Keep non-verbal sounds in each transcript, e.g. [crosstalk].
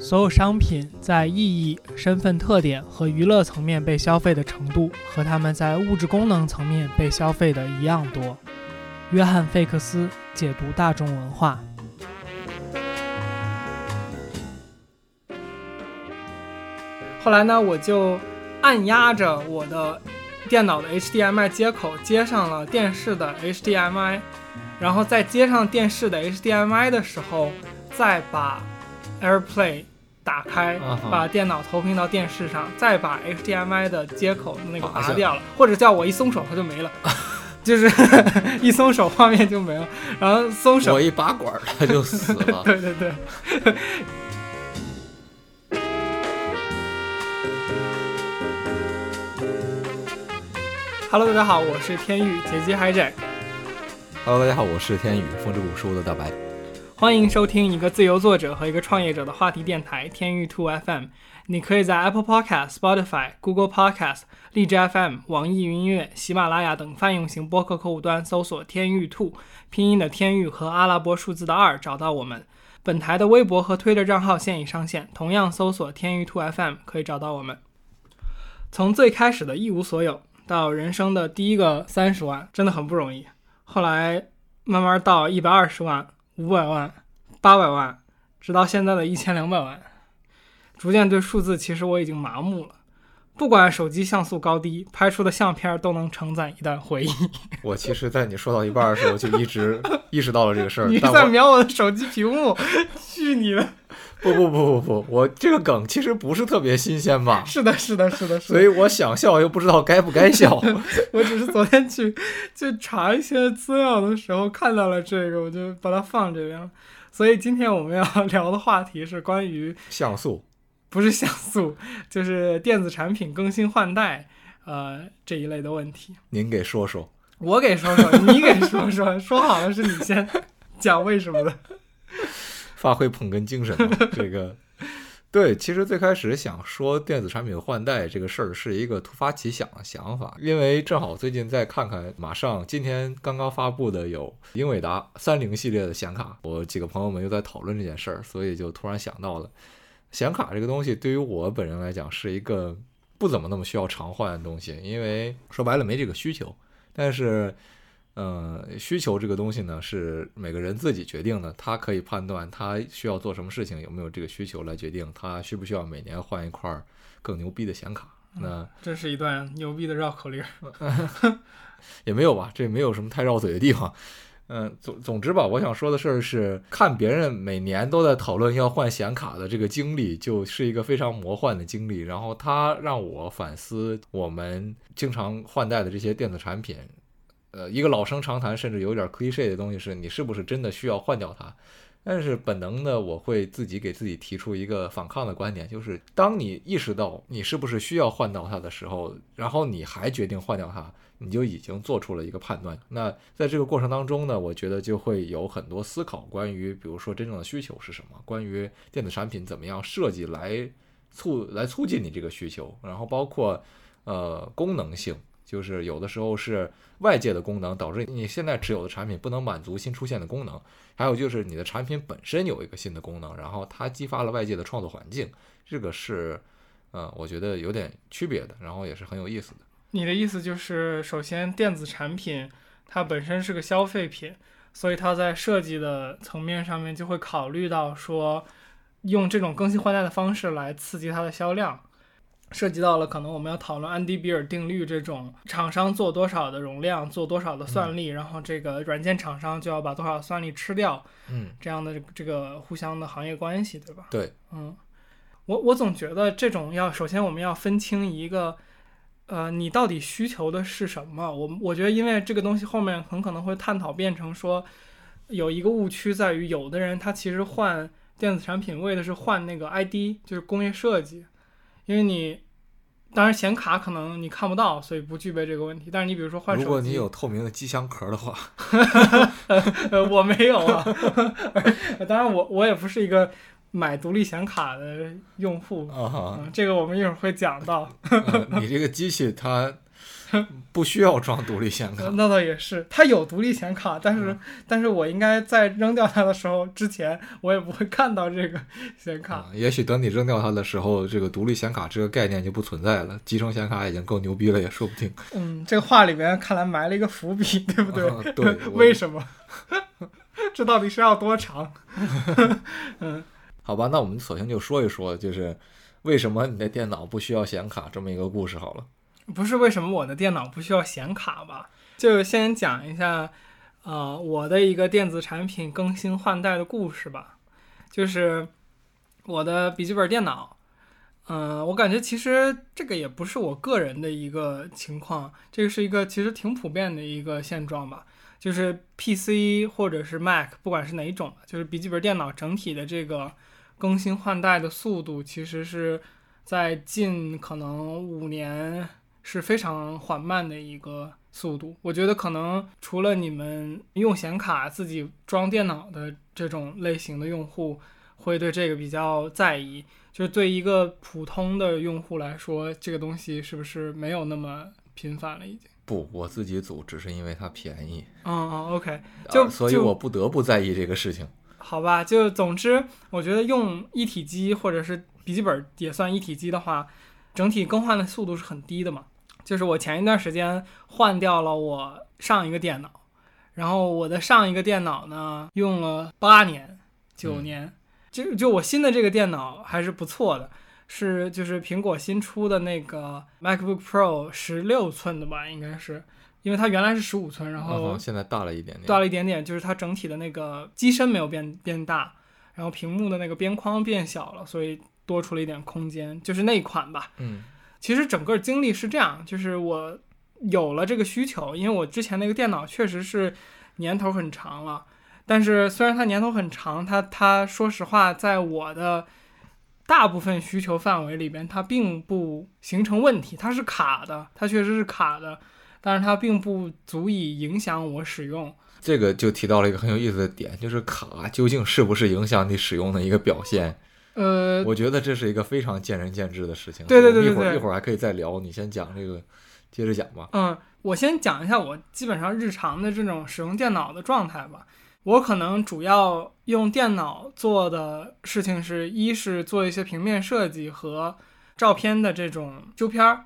所有商品在意义、身份特点和娱乐层面被消费的程度，和他们在物质功能层面被消费的一样多。约翰·费克斯解读大众文化。后来呢，我就按压着我的电脑的 HDMI 接口接上了电视的 HDMI，然后在接上电视的 HDMI 的时候，再把 AirPlay 打开，把电脑投屏到电视上，再把 HDMI 的接口那个拔掉了，或者叫我一松手它就没了，[laughs] 就是 [laughs] 一松手画面就没了，然后松手我一拔管它就死了。[laughs] 对对对。Hello，大家好，我是天宇杰基海 Jack。Hello，大家好，我是天宇风之谷书的大白。欢迎收听一个自由作者和一个创业者的话题电台天域兔 FM。你可以在 Apple Podcast、Spotify、Google Podcast、荔枝 FM、网易云音乐、喜马拉雅等泛用型播客客户端搜索“天域兔”拼音的天域和阿拉伯数字的二找到我们。本台的微博和推特账号现已上线，同样搜索“天域兔 FM” 可以找到我们。从最开始的一无所有。到人生的第一个三十万真的很不容易，后来慢慢到一百二十万、五百万、八百万，直到现在的一千两百万，逐渐对数字其实我已经麻木了。不管手机像素高低，拍出的相片都能承载一段回忆。[laughs] 我其实，在你说到一半的时候，就一直 [laughs] 意识到了这个事儿。你在瞄我的手机屏幕？[laughs] 去你的！不不不不不，我这个梗其实不是特别新鲜吧？是的，是的，是的，所以我想笑又不知道该不该笑。[laughs] 我只是昨天去去查一些资料的时候看到了这个，我就把它放这边了。所以今天我们要 [laughs] 聊的话题是关于像素。不是像素，就是电子产品更新换代，呃，这一类的问题。您给说说，我给说说，你给说说，说好了是你先讲为什么的，发挥捧哏精神。[laughs] 这个，对，其实最开始想说电子产品换代这个事儿是一个突发奇想的想法，因为正好最近再看看，马上今天刚刚发布的有英伟达三菱系列的显卡，我几个朋友们又在讨论这件事儿，所以就突然想到了。显卡这个东西对于我本人来讲是一个不怎么那么需要常换的东西，因为说白了没这个需求。但是，呃，需求这个东西呢是每个人自己决定的，他可以判断他需要做什么事情，有没有这个需求来决定他需不需要每年换一块更牛逼的显卡。那这是一段牛逼的绕口令，[laughs] 也没有吧？这没有什么太绕嘴的地方。嗯，总总之吧，我想说的事儿是，看别人每年都在讨论要换显卡的这个经历，就是一个非常魔幻的经历。然后它让我反思我们经常换代的这些电子产品。呃，一个老生常谈，甚至有点 cliche 的东西是，你是不是真的需要换掉它？但是本能的，我会自己给自己提出一个反抗的观点，就是当你意识到你是不是需要换掉它的时候，然后你还决定换掉它。你就已经做出了一个判断。那在这个过程当中呢，我觉得就会有很多思考，关于比如说真正的需求是什么，关于电子产品怎么样设计来促来促进你这个需求，然后包括呃功能性，就是有的时候是外界的功能导致你现在持有的产品不能满足新出现的功能，还有就是你的产品本身有一个新的功能，然后它激发了外界的创作环境，这个是呃我觉得有点区别的，然后也是很有意思的。你的意思就是，首先电子产品它本身是个消费品，所以它在设计的层面上面就会考虑到说，用这种更新换代的方式来刺激它的销量，涉及到了可能我们要讨论安迪比尔定律这种厂商做多少的容量，做多少的算力，然后这个软件厂商就要把多少算力吃掉，嗯，这样的这个互相的行业关系，对吧？对，嗯，我我总觉得这种要首先我们要分清一个。呃，你到底需求的是什么？我我觉得，因为这个东西后面很可能会探讨变成说，有一个误区在于，有的人他其实换电子产品为的是换那个 ID，就是工业设计。因为你当然显卡可能你看不到，所以不具备这个问题。但是你比如说换手机，如果你有透明的机箱壳的话，[laughs] 我没有啊。[laughs] 当然，我我也不是一个。买独立显卡的用户，这个我们一会儿会讲到。你这个机器它 [laughs] 不需要装独立显卡。那倒也是，它有独立显卡，但是、但是我应该在扔掉它的时候之前，我也不会看到这个显卡。啊，也许等你扔掉它的时候，这个独立显卡这个概念就不存在了，集成显卡已经够牛逼了，也说不定。嗯，这个话里面看来埋了一个伏笔，对不对？啊对 [laughs] 为什么？[laughs] 这到底是要多长？嗯好吧，那我们索性就说一说，就是为什么你的电脑不需要显卡这么一个故事好了。不是为什么我的电脑不需要显卡吧？就先讲一下，呃，我的一个电子产品更新换代的故事吧。就是我的笔记本电脑，嗯、我感觉其实这个也不是我个人的一个情况，这个是一个其实挺普遍的一个现状吧。就是 PC 或者是 Mac，不管是哪一种，就是笔记本电脑整体的这个更新换代的速度，其实是在近可能五年是非常缓慢的一个速度。我觉得可能除了你们用显卡自己装电脑的这种类型的用户会对这个比较在意，就是对一个普通的用户来说，这个东西是不是没有那么频繁了已经？不，我自己组只是因为它便宜，嗯嗯，OK，就啊所以我不得不在意这个事情。好吧，就总之，我觉得用一体机或者是笔记本也算一体机的话，整体更换的速度是很低的嘛。就是我前一段时间换掉了我上一个电脑，然后我的上一个电脑呢用了八年、九嗯年，就就我新的这个电脑还是不错的，是就是苹果新出的那个 MacBook Pro 十六寸的吧，应该是，因为它原来是十五寸，然后现在大了一点点。大了一点点，就是它整体的那个机身没有变变大，然后屏幕的那个边框变小了，所以多出了一点空间，就是那一款吧。嗯其实整个经历是这样，就是我有了这个需求，因为我之前那个电脑确实是年头很长了，但是虽然它年头很长，它它说实话，在我的大部分需求范围里边，它并不形成问题，它是卡的，它确实是卡的，但是它并不足以影响我使用。这个就提到了一个很有意思的点，就是卡究竟是不是影响你使用的一个表现？呃，我觉得这是一个非常见仁见智的事情。对对对我们一会儿对对一会儿还可以再聊。你先讲这个，接着讲吧。嗯，我先讲一下我基本上日常的这种使用电脑的状态吧。我可能主要用电脑做的事情是，一是做一些平面设计和照片的这种修片儿，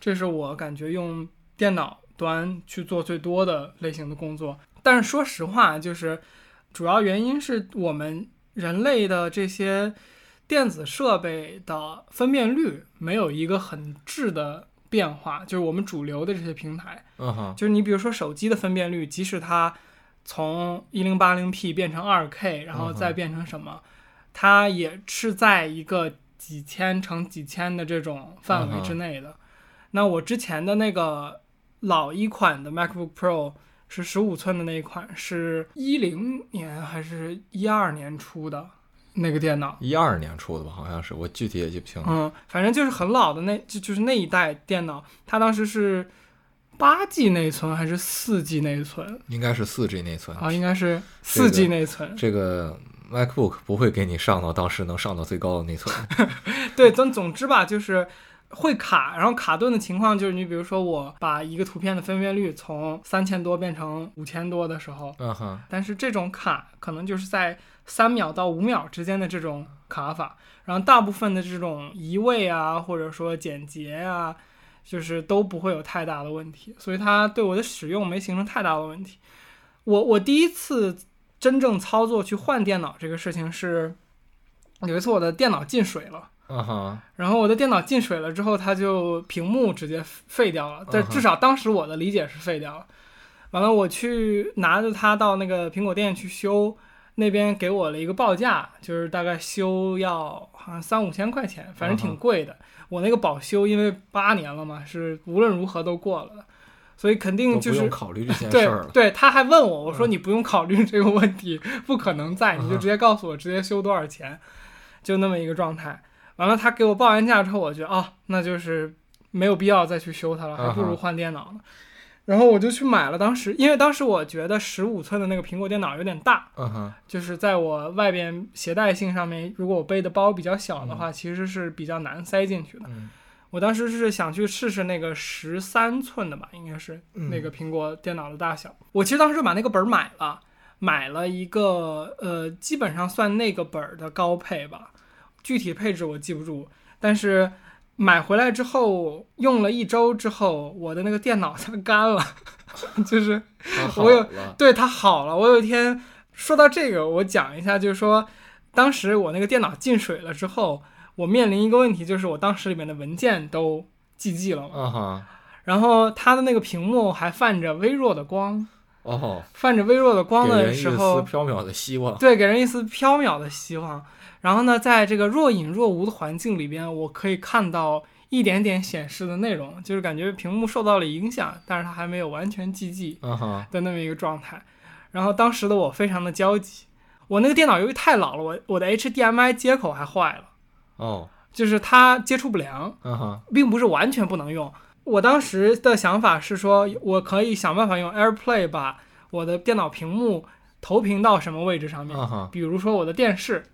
这是我感觉用电脑端去做最多的类型的工作。但是说实话，就是主要原因是我们人类的这些电子设备的分辨率没有一个很质的变化，就是我们主流的这些平台，嗯哼，就是你比如说手机的分辨率，即使它从一零八零 P 变成二 K，然后再变成什么，它也是在一个几千乘几千的这种范围之内的。那我之前的那个老一款的 MacBook Pro 是十五寸的那一款，是一零年还是一二年出的那个电脑。一二年出的吧，好像是，我具体也记不清了。嗯，反正就是很老的那，就就是那一代电脑，它当时是八 G 内存还是四 G 内存应该是四 G 内存。啊？应该是四 G 内存。这个 MacBook 不会给你上到当时能上到最高的内存。[laughs] 对，总总之吧，就是会卡，然后卡顿的情况就是，你比如说我把一个图片的分辨率从三千多变成五千多的时候，嗯哼，但是这种卡可能就是在三秒到五秒之间的这种卡法，然后大部分的这种移位啊，或者说简洁啊，就是都不会有太大的问题，所以它对我的使用没形成太大的问题。我我第一次真正操作去换电脑这个事情是，有一次我的电脑进水了。然后我的电脑进水了之后，它就屏幕直接废掉了。但至少当时我的理解是废掉了。完了，我去拿着它到那个苹果店去修，那边给我了一个报价，就是大概修要好像三五千块钱，反正挺贵的。我那个保修因为八年了嘛，是无论如何都过了的，所以肯定就是用考虑这件对事儿了。对，他还问我，我说嗯你不用考虑这个问题，不可能在，你就嗯直接告诉我直接修多少钱，就那么一个状态。完了，他给我报完价之后，我觉得哦，那就是没有必要再去修它了，还不如换电脑呢。然后我就去买了，当时因为当时我觉得十五寸的那个苹果电脑有点大，嗯哼，就是在我外边携带性上面，如果我背的包比较小的话，其实是比较难塞进去的。嗯我当时是想去试试那个十三寸的吧，应该是嗯那个苹果电脑的大小。我其实当时就把那个本儿买了，买了一个呃，基本上算那个本儿的高配吧，具体配置我记不住，但是买回来之后用了一周之后，我的那个电脑 [laughs] 它干了，[laughs] 就是我有，对它好了。我有一天说到这个，我讲一下，就是说当时我那个电脑进水了之后，我面临一个问题，就是我当时里面的文件都 GG 了嘛，然后它的那个屏幕还泛着微弱的光，哦，泛着微弱的光的给人一丝时候，缥缈的希望。对，给人一丝飘渺的希望。然后呢，在这个若隐若无的环境里边，我可以看到一点点显示的内容，就是感觉屏幕受到了影响，但是它还没有完全记记啊哈，的那么一个状态。然后当时的我非常的焦急，我那个电脑由于太老了，我我的 HDMI 接口还坏了，哦，就是它接触不良，并不是完全不能用。我当时的想法是说，我可以想办法用 AirPlay 把我的电脑屏幕投屏到什么位置上面，比如说我的电视，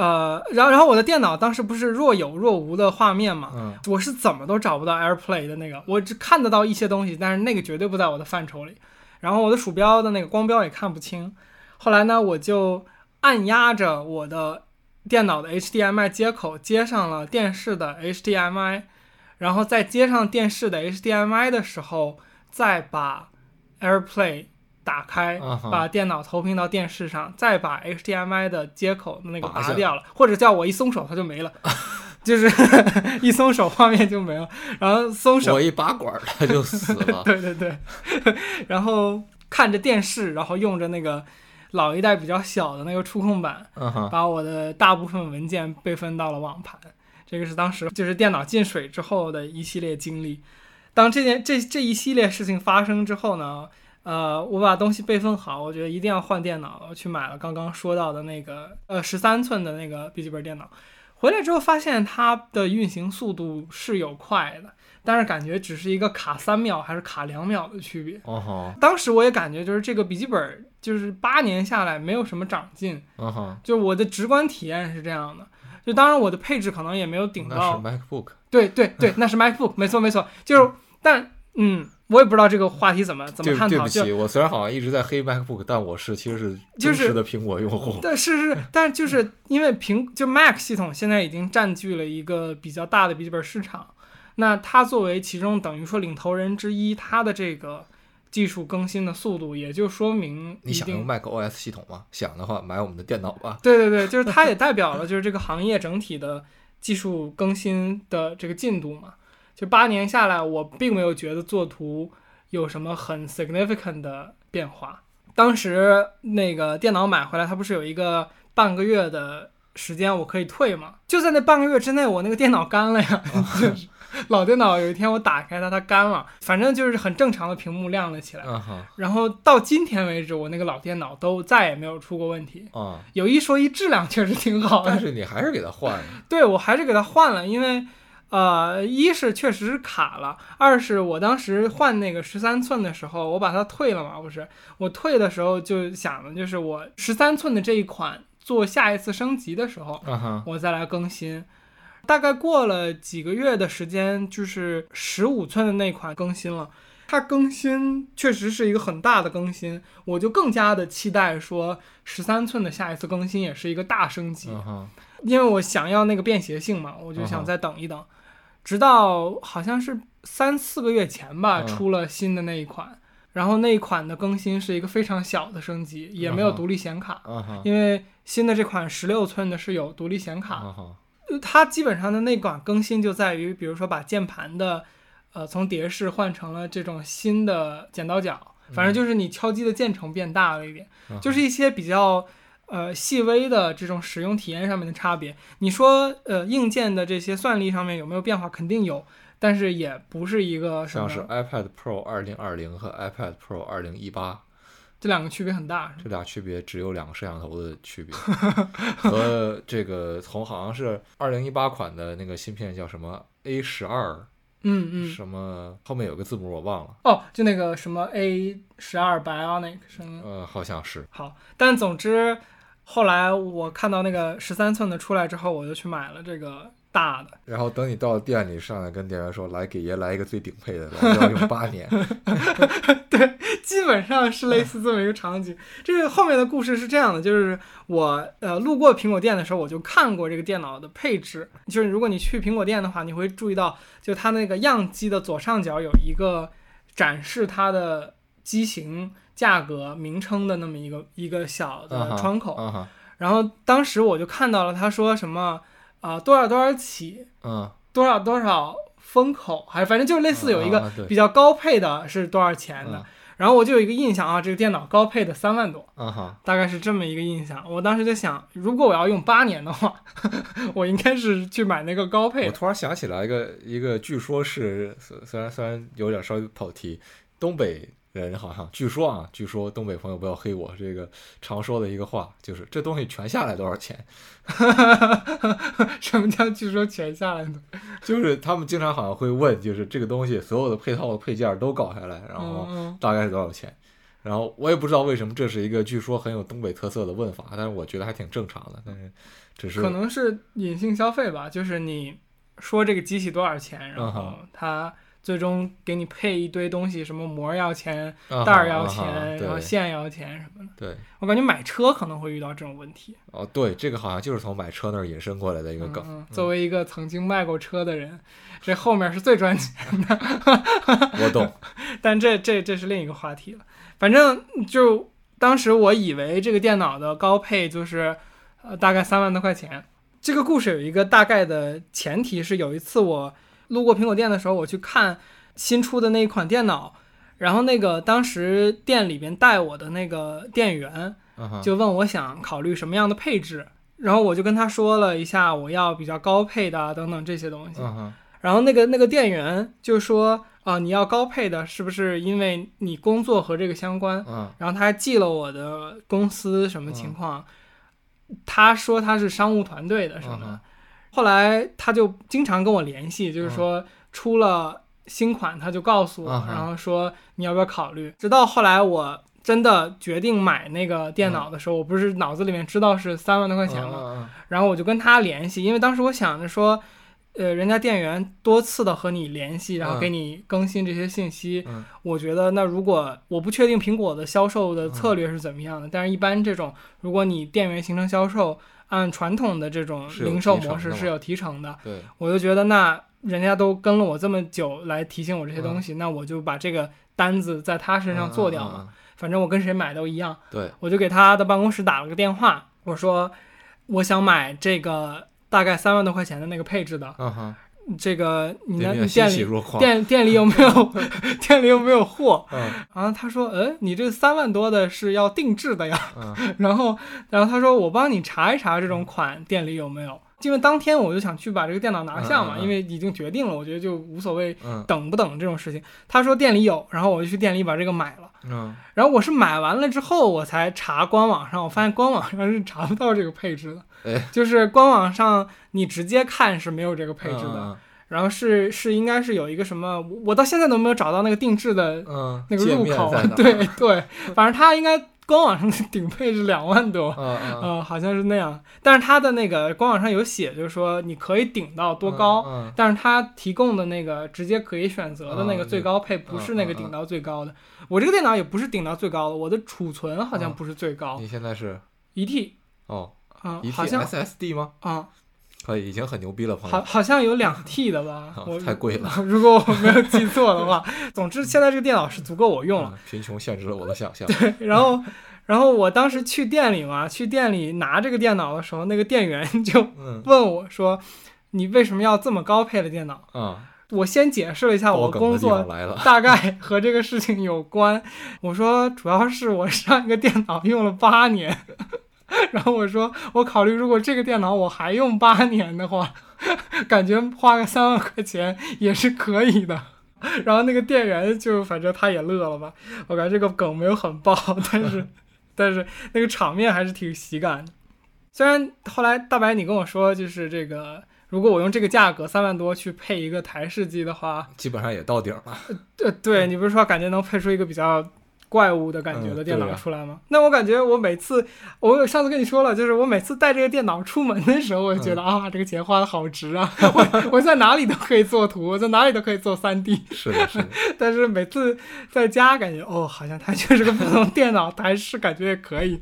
呃，然后然后我的电脑当时不是若有若无的画面嘛，嗯，我是怎么都找不到 AirPlay 的那个，我只看得到一些东西，但是那个绝对不在我的范畴里。然后我的鼠标的那个光标也看不清。后来呢，我就按压着我的电脑的 HDMI 接口接上了电视的 HDMI，然后在接上电视的 HDMI 的时候，再把 AirPlay 打开，把电脑投屏到电视上，再把 HDMI 的接口的那个拔掉了，或者叫我一松手它就没了，[laughs] 就是一松手画面就没了，然后松手。我一拔管儿它就死了。[laughs] 对对对，然后看着电视，然后用着那个老一代比较小的那个触控板，嗯，把我的大部分文件备份到了网盘。这个是当时就是电脑进水之后的一系列经历。当这件这这一系列事情发生之后呢，呃，我把东西备份好，我觉得一定要换电脑，我去买了刚刚说到的那个呃十三寸的那个笔记本电脑。回来之后发现它的运行速度是有快的，但是感觉只是一个卡三秒还是卡两秒的区别。当时我也感觉就是这个笔记本就是八年下来没有什么长进，就我的直观体验是这样的。就当然我的配置可能也没有顶那是到，MacBook。对对对，那是 MacBook，没错没错，就是但嗯，我也不知道这个话题怎么怎么对探讨，就对不起，我虽然好像一直在黑 MacBook，但我是其实是就是忠实的苹果用户。[laughs] 但是是，但就是 [laughs] 因为苹就 Mac 系统现在已经占据了一个比较大的笔记本市场，那它作为其中等于说领头人之一，它的这个技术更新的速度，也就说明你想用。Mac OS 系统吗？想的话，买我们的电脑吧。[laughs] 对对对，就是它也代表了就是这个行业整体的技术更新的这个进度嘛。就八年下来，我并没有觉得作图有什么很 significant 的变化。当时那个电脑买回来，它不是有一个半个月的时间我可以退吗？就在那半个月之内，我那个电脑干了呀，[laughs] 就是老电脑有一天我打开它，它干了，反正就是很正常的屏幕亮了起来。然后到今天为止，我那个老电脑都再也没有出过问题。啊，有一说一，质量确实挺好的。但是你还是给它换了。[laughs] 对我还是给它换了，因为呃，一是确实是卡了，二是我当时换那个十三寸的时候，我把它退了嘛，不是？我退的时候就想的就是我十三寸的这一款做下一次升级的时候，我再来更新。大概过了几个月的时间，就是十五寸的那款更新了。它更新确实是一个很大的更新，我就更加的期待说十三寸的下一次更新也是一个大升级。因为我想要那个便携性嘛，我就想再等一等，直到好像是三四个月前吧，嗯。出了新的那一款，然后那一款的更新是一个非常小的升级，也没有独立显卡，因为新的这款十六寸的是有独立显卡，它基本上的那款更新就在于，比如说把键盘的，呃，从碟式换成了这种新的剪刀脚，反正就是你敲击的键程变大了一点，就是一些比较呃细微的这种使用体验上面的差别。你说呃硬件的这些算力上面有没有变化？肯定有，但是也不是一个像是 iPad Pro 二零二零和 iPad Pro 二零一八这两个区别很大。这俩区别只有两个摄像头的区别，和这个从好像是二零一八款的那个芯片叫什么 A 十二嗯嗯，什么后面有个字母我忘了，哦，就那个什么 A 十二 Bionic 什么。呃，好像是，好，但总之，后来我看到那个十三寸的出来之后，我就去买了这个大的。然后等你到店里上来跟店员说，来给爷来一个最顶配的，我要用八年。[laughs] 对基本上是类似这么一个场景。这个后面的故事是这样的，就是我呃路过苹果店的时候，我就看过这个电脑的配置。就是如果你去苹果店的话，你会注意到，就它那个样机的左上角有一个展示它的机型、价格、名称的那么一个一个小的窗口。然后当时我就看到了，他说什么啊、多少多少起，嗯，多少多少风口，还反正就是类似有一个比较高配的是多少钱的。嗯然后我就有一个印象啊，这个电脑高配的三万多，大概是这么一个印象。我当时就想，如果我要用八年的话，[laughs] 我应该是去买那个高配。我突然想起来一个一个，据说是虽虽然虽然有点稍微跑题，东北人好像据说啊，据说东北朋友不要黑我，这个常说的一个话就是这东西全下来多少钱？[laughs] 什么叫据说全下来呢？[laughs] 就是他们经常好像会问，就是这个东西所有的配套的配件都搞下来，然后嗯大概是多少钱？然后我也不知道为什么这是一个据说很有东北特色的问法，但是我觉得还挺正常的。但是只是可能是隐性消费吧，就是你说这个机器多少钱，然后它最终给你配一堆东西，什么膜要钱，啊袋儿要钱，然后线要钱什么的。对我感觉买车可能会遇到这种问题。哦对，这个好像就是从买车那儿引申过来的一个梗。嗯嗯，作为一个曾经卖过车的人，[laughs] 这后面是最赚钱的，[laughs] 我懂，[laughs] 但这这这是另一个话题了。反正就当时我以为这个电脑的高配就是呃大概三万多块钱。这个故事有一个大概的前提是，有一次我路过苹果店的时候，我去看新出的那一款电脑，然后那个当时店里边带我的那个店员就问我想考虑什么样的配置，然后我就跟他说了一下我要比较高配的啊等等这些东西，然后那个那个店员就说啊、你要高配的，是不是因为你工作和这个相关？嗯。然后他还记了我的公司什么情况，他说他是商务团队的什么的。嗯哼后来他就经常跟我联系，就是说出了新款他就告诉我，嗯然后说你要不要考虑。直到后来我真的决定买那个电脑的时候，我不是脑子里面知道是三万多块钱吗？然后我就跟他联系，因为当时我想着说，呃，人家店员多次的和你联系，然后给你更新这些信息。嗯我觉得那如果我不确定苹果的销售的策略是怎么样的，但是一般这种如果你店员形成销售，按传统的这种零售模式是有提成的，对，我就觉得那人家都跟了我这么久来提醒我这些东西，那我就把这个单子在他身上做掉嘛。嗯。嗯嗯反正我跟谁买都一样。对，我就给他的办公室打了个电话，我说我想买这个大概三万多块钱的那个配置的，嗯哼，这个你那店里。店店里有没有 [laughs] 店里有没有货？嗯然后他说，嗯，你这三万多的是要定制的呀。嗯 [laughs] 然后然后他说我帮你查一查这种款店里有没有。因为当天我就想去把这个电脑拿下嘛，嗯嗯嗯因为已经决定了，我觉得就无所谓嗯等不等这种事情。他说店里有，然后我就去店里把这个买了。嗯然后我是买完了之后，我才查官网上，我发现官网上是查不到这个配置的，哎就是官网上你直接看是没有这个配置的，嗯然后是是应该是有一个什么，我我到现在都没有找到那个定制的嗯，那个入口。[laughs] 对对，反正它应该官网上的顶配是两万多。嗯好像是那样，但是它的那个官网上有写，就是说你可以顶到多高，嗯但是它提供的那个直接可以选择的那个嗯最高配不是那个顶到最高的。我这个电脑也不是顶到最高的，我的储存好像嗯。不是最高，你现在是？一 T 哦，啊、一好像 SSD 吗？啊、可以，已经很牛逼了，朋好友。好好像有两 T 的吧，啊 [laughs] 我太贵了。[laughs] 如果我没有记错的话，[laughs] 总之现在这个电脑是足够我用了。嗯贫穷限制了我的想象。对然后，然后我当时去店里嘛，去店里拿这个电脑的时候，那个店员就嗯问我说：“你为什么要这么高配的电脑啊，？”我先解释了一下我工作方来了。大概和这个事情有关。我说主要是我上一个电脑用了八年，然后我说我考虑如果这个电脑我还用八年的话，[laughs] 感觉花个三万块钱也是可以的。[laughs] 然后那个店员就反正他也乐了吧，我感觉这个梗没有很爆，但是 [laughs] 但是那个场面还是挺喜感的。虽然后来大白你跟我说就是这个。如果我用这个价格三万多去配一个台式机的话，基本上也到顶了。呃，对你不是说感觉能配出一个比较怪物的感觉的电脑出来吗？那我感觉我每次，我有上次跟你说了，就是我每次带这个电脑出门的时候，我就觉嗯。得、啊，这个钱花的好值啊！[laughs] 我我在哪里都可以做图，我在哪里都可以做三 D [laughs] 是的，是的，[laughs] 但是每次在家感觉哦，好像它就是个普通电脑，台式感觉也可以。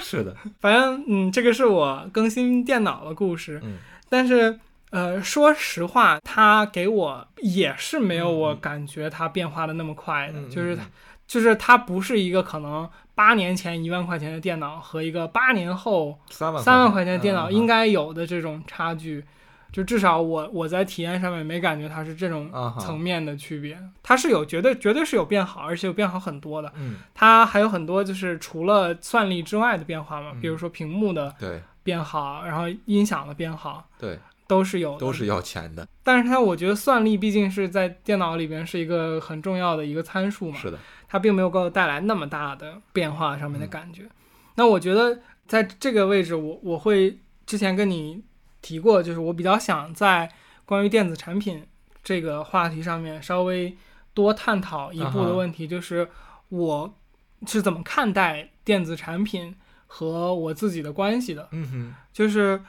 是的，反正嗯，这个是我更新电脑的故事，嗯。但是呃，说实话，它给我也是没有我感觉它变化的那么快的，嗯就是嗯就是它不是一个可能八年前一万块钱的电脑和一个八年后三万三万块钱的电脑嗯应该有的这种差距。就至少我我在体验上面没感觉它是这种层面的区别，它是有绝对绝对是有变好，而且有变好很多的。嗯，它还有很多就是除了算力之外的变化嘛，嗯比如说屏幕的对。变好，然后音响的变好，对，都是有的。都是要钱的，但是它我觉得算力毕竟是在电脑里边是一个很重要的一个参数嘛，是的，它并没有给我带来那么大的变化上面嗯的感觉。那我觉得在这个位置我，我会之前跟你提过，就是我比较想在关于电子产品这个话题上面稍微多探讨一步的问题，就是我是怎么看待电子产品和我自己的关系的。嗯哼，就是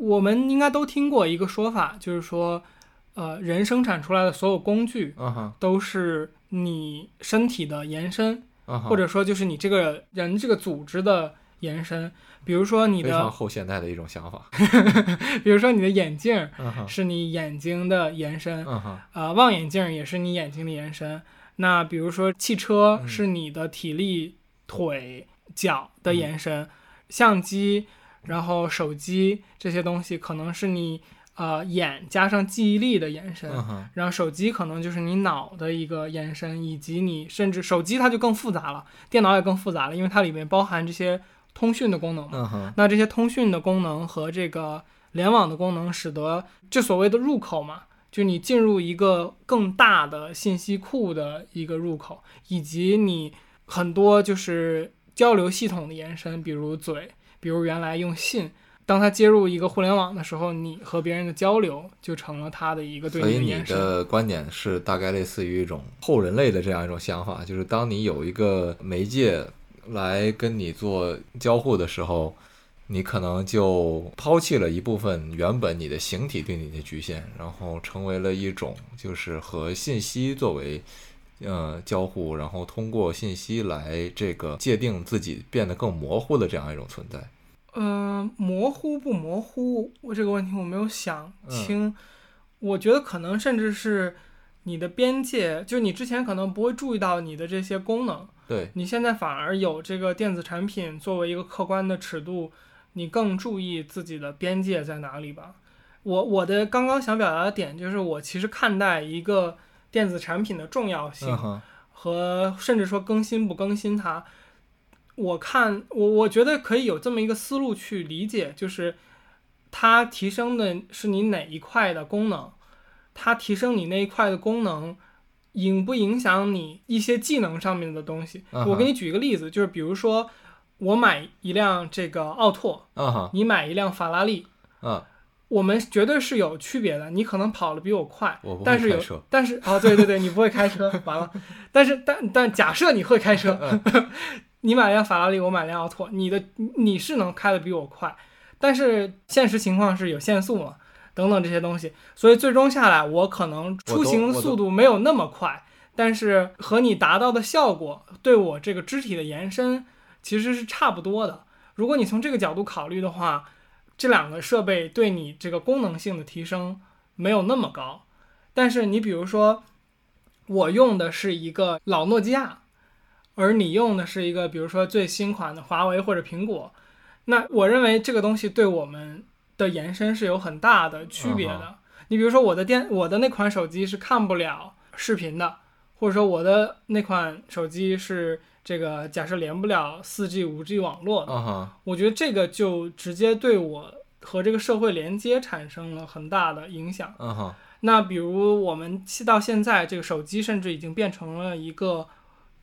我们应该都听过一个说法，就是说，呃，人生产出来的所有工具都是你身体的延伸，或者说就是你这个人这个组织的延伸。比如说你非常的，后现代的一种想法，[laughs] 比如说你的眼镜是你眼睛的延伸，嗯哼，呃，望远镜也是你眼睛的延伸。那比如说汽车嗯是你的体力、腿、脚的延伸，相机，然后手机这些东西可能是你呃眼加上记忆力的延伸。嗯，然后手机可能就是你脑的一个延伸，以及你甚至手机它就更复杂了，电脑也更复杂了，因为它里面包含这些通讯的功能嘛。嗯，那这些通讯的功能和这个联网的功能，使得这所谓的入口嘛，就你进入一个更大的信息库的一个入口，以及你很多就是交流系统的延伸，比如嘴，比如原来用信。当他接入一个互联网的时候，你和别人的交流就成了他的一个对所以你。的观点是大概类似于一种后人类的这样一种想法，就是当你有一个媒介来跟你做交互的时候，你可能就抛弃了一部分原本你的形体对你的局限，然后成为了一种就是和信息作为呃交互，然后通过信息来这个界定自己变得更模糊的这样一种存在。嗯、模糊不模糊？我这个问题我没有想嗯清。我觉得可能甚至是你的边界，就你之前可能不会注意到你的这些功能，对，你现在反而有这个电子产品作为一个客观的尺度，你更注意自己的边界在哪里吧。我我的刚刚想表达的点就是，我其实看待一个电子产品的重要性，和甚至说更新不更新它，我看我我觉得可以有这么一个思路去理解，就是它提升的是你哪一块的功能，它提升你那一块的功能，影不影响你一些技能上面的东西。我给你举一个例子，就是比如说我买一辆这个奥拓，你买一辆法拉利。嗯，我们绝对是有区别的，你可能跑得比我快，但是有但是哦，对对对，你不会开车，完了，[laughs] 但是但但假设你会开车，嗯 [laughs] 你买辆法拉利，我买辆奥拓，你的你是能开得比我快，但是现实情况是有限速嘛，等等这些东西，所以最终下来，我可能出行速度没有那么快，但是和你达到的效果对我这个肢体的延伸其实是差不多的。如果你从这个角度考虑的话，这两个设备对你这个功能性的提升没有那么高，但是你比如说，我用的是一个老诺基亚，而你用的是一个比如说最新款的华为或者苹果，那我认为这个东西对我们的延伸是有很大的区别的。嗯你比如说我的电我的那款手机是看不了视频的，或者说我的那款手机是这个假设连不了四 G、五 G 网络我觉得这个就直接对我和这个社会连接产生了很大的影响。那比如我们到现在，这个手机甚至已经变成了一个，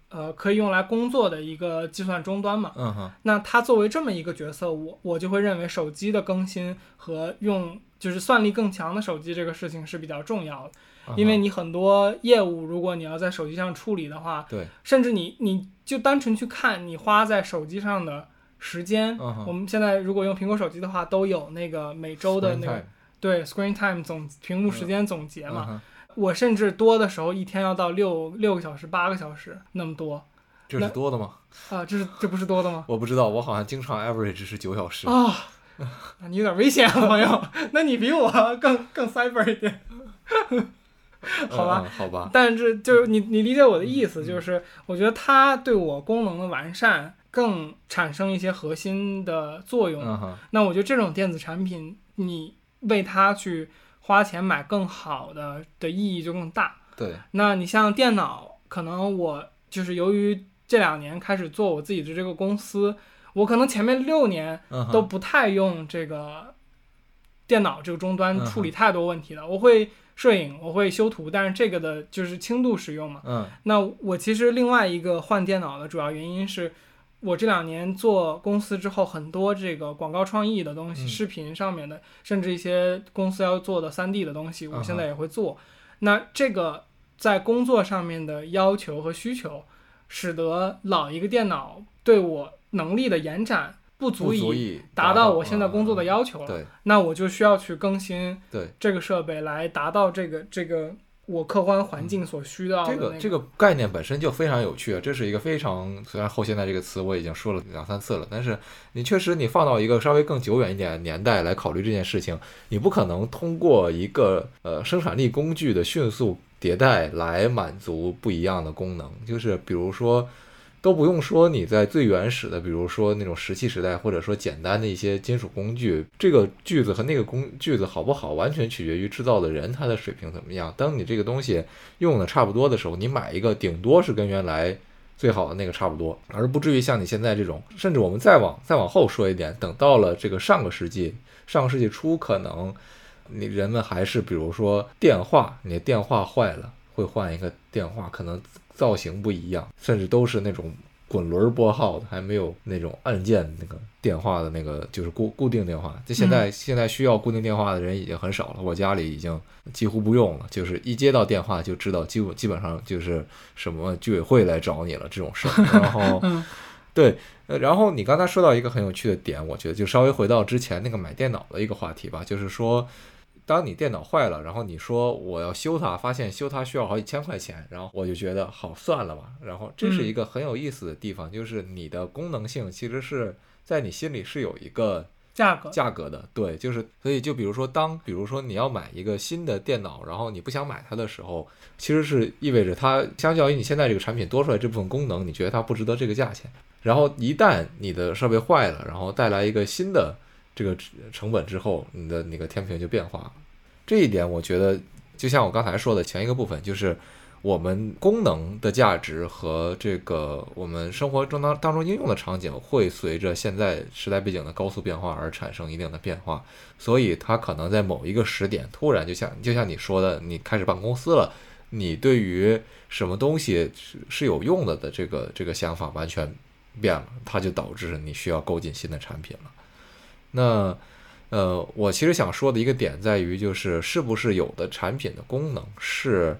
呃，可以用来工作的一个计算终端嘛。嗯哼，那它作为这么一个角色，我我就会认为手机的更新和用就是算力更强的手机这个事情是比较重要的，因为你很多业务如果你要在手机上处理的话，对，甚至你你就单纯去看你花在手机上的时间。我们现在如果用苹果手机的话，都有那个每周的那个对 screen time 总屏幕时间总结嘛。我甚至多的时候一天要到六六个小时、八个小时那么多这是多的吗？啊，这是这不是多的吗？我不知道，我好像经常 average 是九小时。啊，那你有点危险啊，朋友。那你比我更更 cyber 一点。好吧好吧，但是就是你你理解我的意思，嗯就是我觉得它对我功能的完善更产生一些核心的作用。嗯，那我觉得这种电子产品，你为它去花钱买更好的的意义就更大。对，那你像电脑，可能我就是由于这两年开始做我自己的这个公司，我可能前面六年都不太用这个电脑这个终端处理太多问题的。我会摄影，我会修图，但是这个的就是轻度使用嘛。嗯那我其实另外一个换电脑的主要原因是。我这两年做公司之后，很多这个广告创意的东西、嗯视频上面的，甚至一些公司要做的 3D 的东西，我现在也会做。那这个在工作上面的要求和需求，使得老一个电脑对我能力的延展不不足以达到我现在工作的要求了。对那我就需要去更新，这个设备来达到这个这个我客观环境所需要的、那这个这个概念本身就非常有趣啊，这是一个非常虽然后现代这个词我已经说了两三次了，但是你确实你放到一个稍微更久远一点的年代来考虑这件事情，你不可能通过一个呃生产力工具的迅速迭代来满足不一样的功能，就是比如说。都不用说，你在最原始的，比如说那种石器时代，或者说简单的一些金属工具，这个锯子和那个工锯子好不好，完全取决于制造的人他的水平怎么样。当你这个东西用的差不多的时候，你买一个顶多是跟原来最好的那个差不多，而不至于像你现在这种。甚至我们再往再往后说一点，等到了这个上个世纪，上个世纪初，可能你人们还是比如说电话，你的电话坏了会换一个电话，可能造型不一样，甚至都是那种。滚轮拨号的，还没有那种按键那个电话的那个，就是固固定电话。这现在、现在需要固定电话的人已经很少了，我家里已经几乎不用了，就是一接到电话就知道，基本基本上就是什么居委会来找你了这种事儿。然后 [laughs] [laughs] 对，呃，然后你刚才说到一个很有趣的点，我觉得就稍微回到之前那个买电脑的一个话题吧，就是说。当你电脑坏了，然后你说我要修它，发现修它需要好几千块钱，然后我就觉得好算了吧。然后这是一个很有意思的地方，就是你的功能性其实是在你心里是有一个价格价格的，对，就是所以就比如说当比如说你要买一个新的电脑，然后你不想买它的时候，其实是意味着它相较于你现在这个产品多出来这部分功能，你觉得它不值得这个价钱。然后一旦你的设备坏了，然后带来一个新的这个成本之后，你的那个天平就变化了。这一点我觉得，就像我刚才说的前一个部分，就是我们功能的价值和这个我们生活中当当中应用的场景，会随着现在时代背景的高速变化而产生一定的变化。所以它可能在某一个时点，突然就像就像你说的，你开始办公司了，你对于什么东西是是有用的的这个这个想法完全变了，它就导致你需要购进新的产品了。那。呃，我其实想说的一个点在于，就是是不是有的产品的功能是，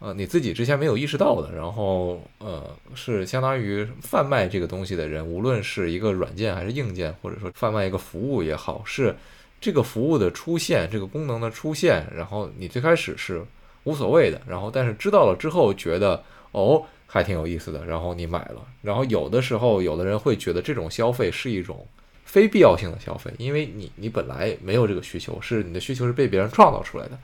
呃，你自己之前没有意识到的，然后呃，是相当于贩卖这个东西的人，无论是一个软件还是硬件，或者说贩卖一个服务也好，是这个服务的出现，这个功能的出现，然后你最开始是无所谓的，然后但是知道了之后觉得哦还挺有意思的，然后你买了，然后有的时候有的人会觉得这种消费是一种。非必要性的消费，因为你你本来没有这个需求，是你的需求是被别人创造出来的。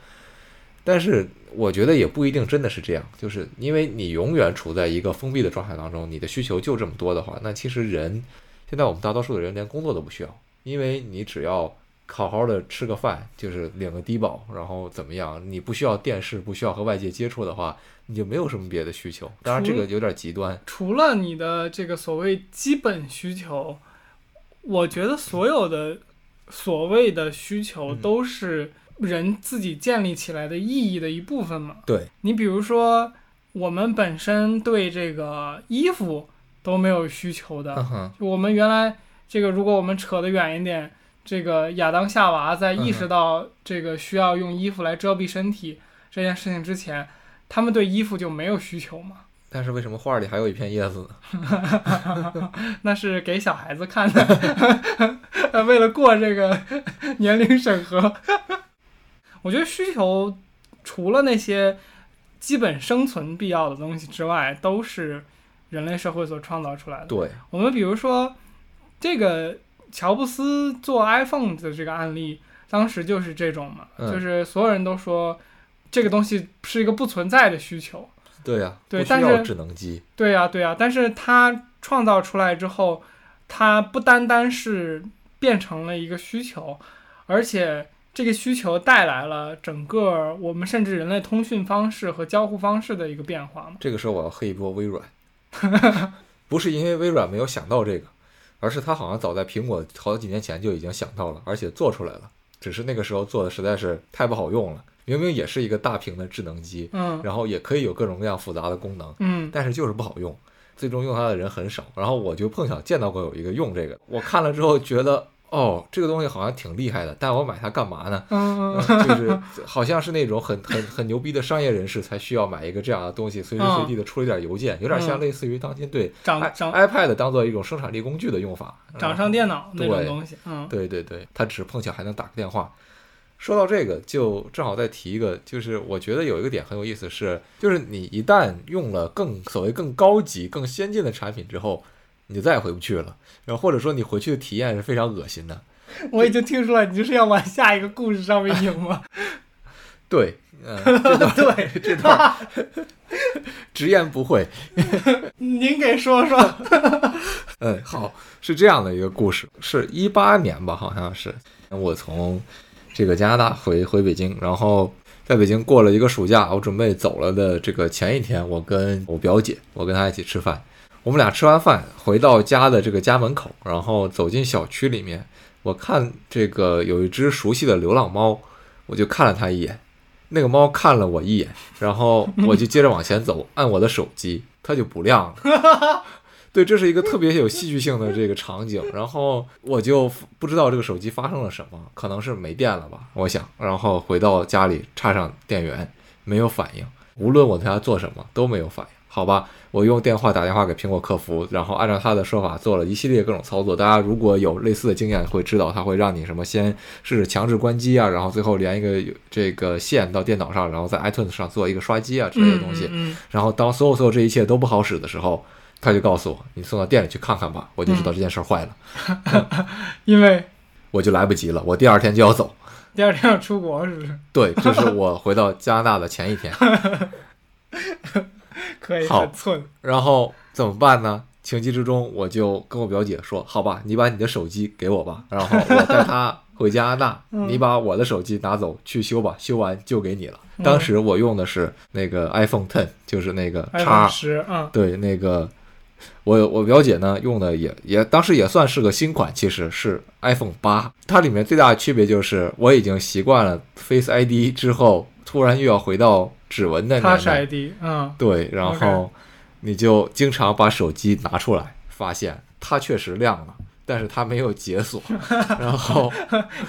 但是我觉得也不一定真的是这样，就是因为你永远处在一个封闭的状态当中，你的需求就这么多的话，那其实人现在我们大多数的人连工作都不需要，因为你只要好好的吃个饭，就是领个低保，然后怎么样，你不需要电视，不需要和外界接触的话，你就没有什么别的需求。当然这个有点极端，除了你的这个所谓基本需求。我觉得所有的所谓的需求都是人自己建立起来的意义的一部分嘛。对你比如说，我们本身对这个衣服都没有需求的。嗯、我们原来这个，如果我们扯得远一点，这个亚当夏娃在意识到这个需要用衣服来遮蔽身体这件事情之前，他们对衣服就没有需求嘛。但是为什么画里还有一片叶子呢？[laughs] 那是给小孩子看的，[laughs] 为了过这个年龄审核。我觉得需求除了那些基本生存必要的东西之外，都是人类社会所创造出来的。对，我们比如说这个乔布斯做 iPhone 的这个案例，当时就是这种嘛，嗯就是所有人都说这个东西是一个不存在的需求。对呀、对但是不需要智能机。对呀、对呀、但是它创造出来之后，它不单单是变成了一个需求，而且这个需求带来了整个我们甚至人类通讯方式和交互方式的一个变化嘛。这个时候我要黑一波微软，[laughs] 不是因为微软没有想到这个，而是它好像早在苹果好几年前就已经想到了，而且做出来了，只是那个时候做的实在是太不好用了。明明也是一个大屏的智能机，嗯然后也可以有各种各样复杂的功能，嗯但是就是不好用，最终用它的人很少。然后我就碰巧见到过有一个用这个，我看了之后觉得，哦，这个东西好像挺厉害的，但我买它干嘛呢？嗯就是好像是那种很很很牛逼的商业人士才需要买一个这样的东西，随时随地的处理点邮件，有点像嗯类似于当今对掌 iPad 当做一种生产力工具的用法。掌上电脑那种对东西，嗯对对对，它只是碰巧还能打个电话。说到这个，就正好再提一个，就是我觉得有一个点很有意思是，就是你一旦用了更所谓更高级、更先进的产品之后，你就再也回不去了。然后或者说你回去的体验是非常恶心的。我已经听出来你就是要往下一个故事上面引吗？[laughs] 对，嗯、这段对，这段 [laughs] 直言不讳。您给说说。[laughs] 嗯，好，是这样的一个故事，是一八年吧，好像是我从这个加拿大回回北京，然后在北京过了一个暑假，我准备走了的这个前一天，我跟我表姐，我跟她一起吃饭，我们俩吃完饭回到家的这个家门口，然后走进小区里面，我看这个有一只熟悉的流浪猫，我就看了它一眼，那个猫看了我一眼，然后我就接着往前走，按我的手机，它就不亮了。对，这是一个特别有戏剧性的这个场景，然后我就不知道这个手机发生了什么，可能是没电了吧，我想，然后回到家里插上电源，没有反应，无论我对它做什么都没有反应，好吧，我用电话打电话给苹果客服，然后按照他的说法做了一系列各种操作，大家如果有类似的经验会知道，他会让你什么先试试强制关机啊，然后最后连一个这个线到电脑上，然后在 iTunes 上做一个刷机啊之类的东西，嗯，然后当所有所有这一切都不好使的时候，他就告诉我：“你送到店里去看看吧。”我就知道这件事儿坏了，[laughs] 嗯因为我就来不及了，我第二天就要走。[laughs] 第二天要出国，是不是？[laughs] 对，这是我回到加拿大的前一天。可以，好很寸。然后怎么办呢？情急之中，我就跟我表姐说：“好吧，你把你的手机给我吧，然后我带她回加拿大，嗯你把我的手机拿走去修吧，修完就给你了。”嗯当时我用的是那个 iPhone Ten，就是那个叉十，嗯对，那个我我表姐呢用的也也当时也算是个新款，其实是 iPhone 八。它里面最大的区别就是我已经习惯了 Face ID 之后，突然又要回到指纹的年，Touch。ID，嗯，对，然后你就经常把手机拿出来，发现它确实亮了。但是它没有解锁，[laughs] 然后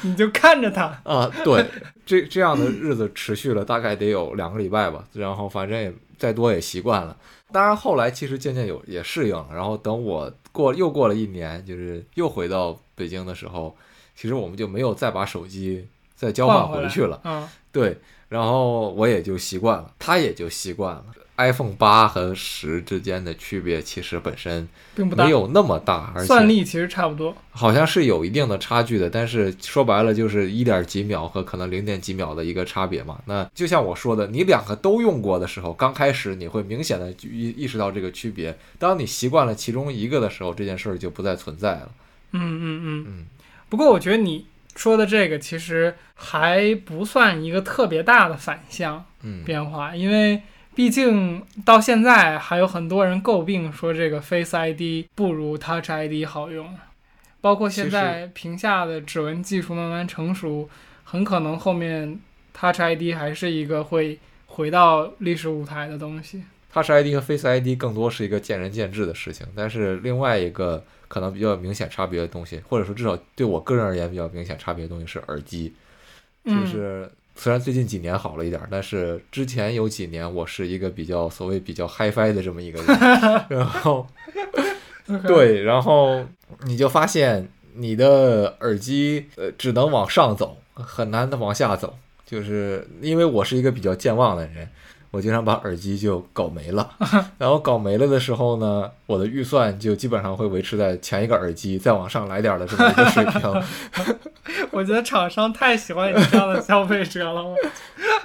你就看着它，啊，对，这这样的日子持续了大概得有两个礼拜吧，然后反正也再多也习惯了。当然后来其实渐渐有也适应了，然后等我过又过了一年，就是又回到北京的时候，其实我们就没有再把手机再交换回去了。嗯，对，然后我也就习惯了，他也就习惯了。iPhone 八和十之间的区别其实本身并不大没，有那么大，而且算力其实差不多。好像是有一定的差距的，但是说白了就是一点几秒和可能零点几秒的一个差别嘛。那就像我说的，你两个都用过的时候，刚开始你会明显的意意识到这个区别。当你习惯了其中一个的时候，这件事儿就不再存在了。嗯嗯嗯。嗯，不过我觉得你说的这个其实还不算一个特别大的反向嗯，变化，因为毕竟到现在还有很多人诟病说这个 Face ID 不如 Touch ID 好用，包括现在屏下的指纹技术慢慢成熟，很可能后面 Touch ID 还是一个会回到历史舞台的东西。Touch ID 和 Face ID 更多是一个见仁见智的事情，但是另外一个可能比较明显差别的东西，或者说至少对我个人而言比较明显差别的东西是耳机，就嗯，是虽然最近几年好了一点儿，但是之前有几年我是一个比较所谓比较 HiFi 的这么一个人，[laughs] 然后对，然后你就发现你的耳机呃只能往上走，很难的往下走，就是因为我是一个比较健忘的人。我经常把耳机就搞没了，[laughs] 然后搞没了的时候呢，我的预算就基本上会维持在前一个耳机再往上来点儿的这么一个水平。[laughs] 我觉得厂商太喜欢你这样的消费者了，我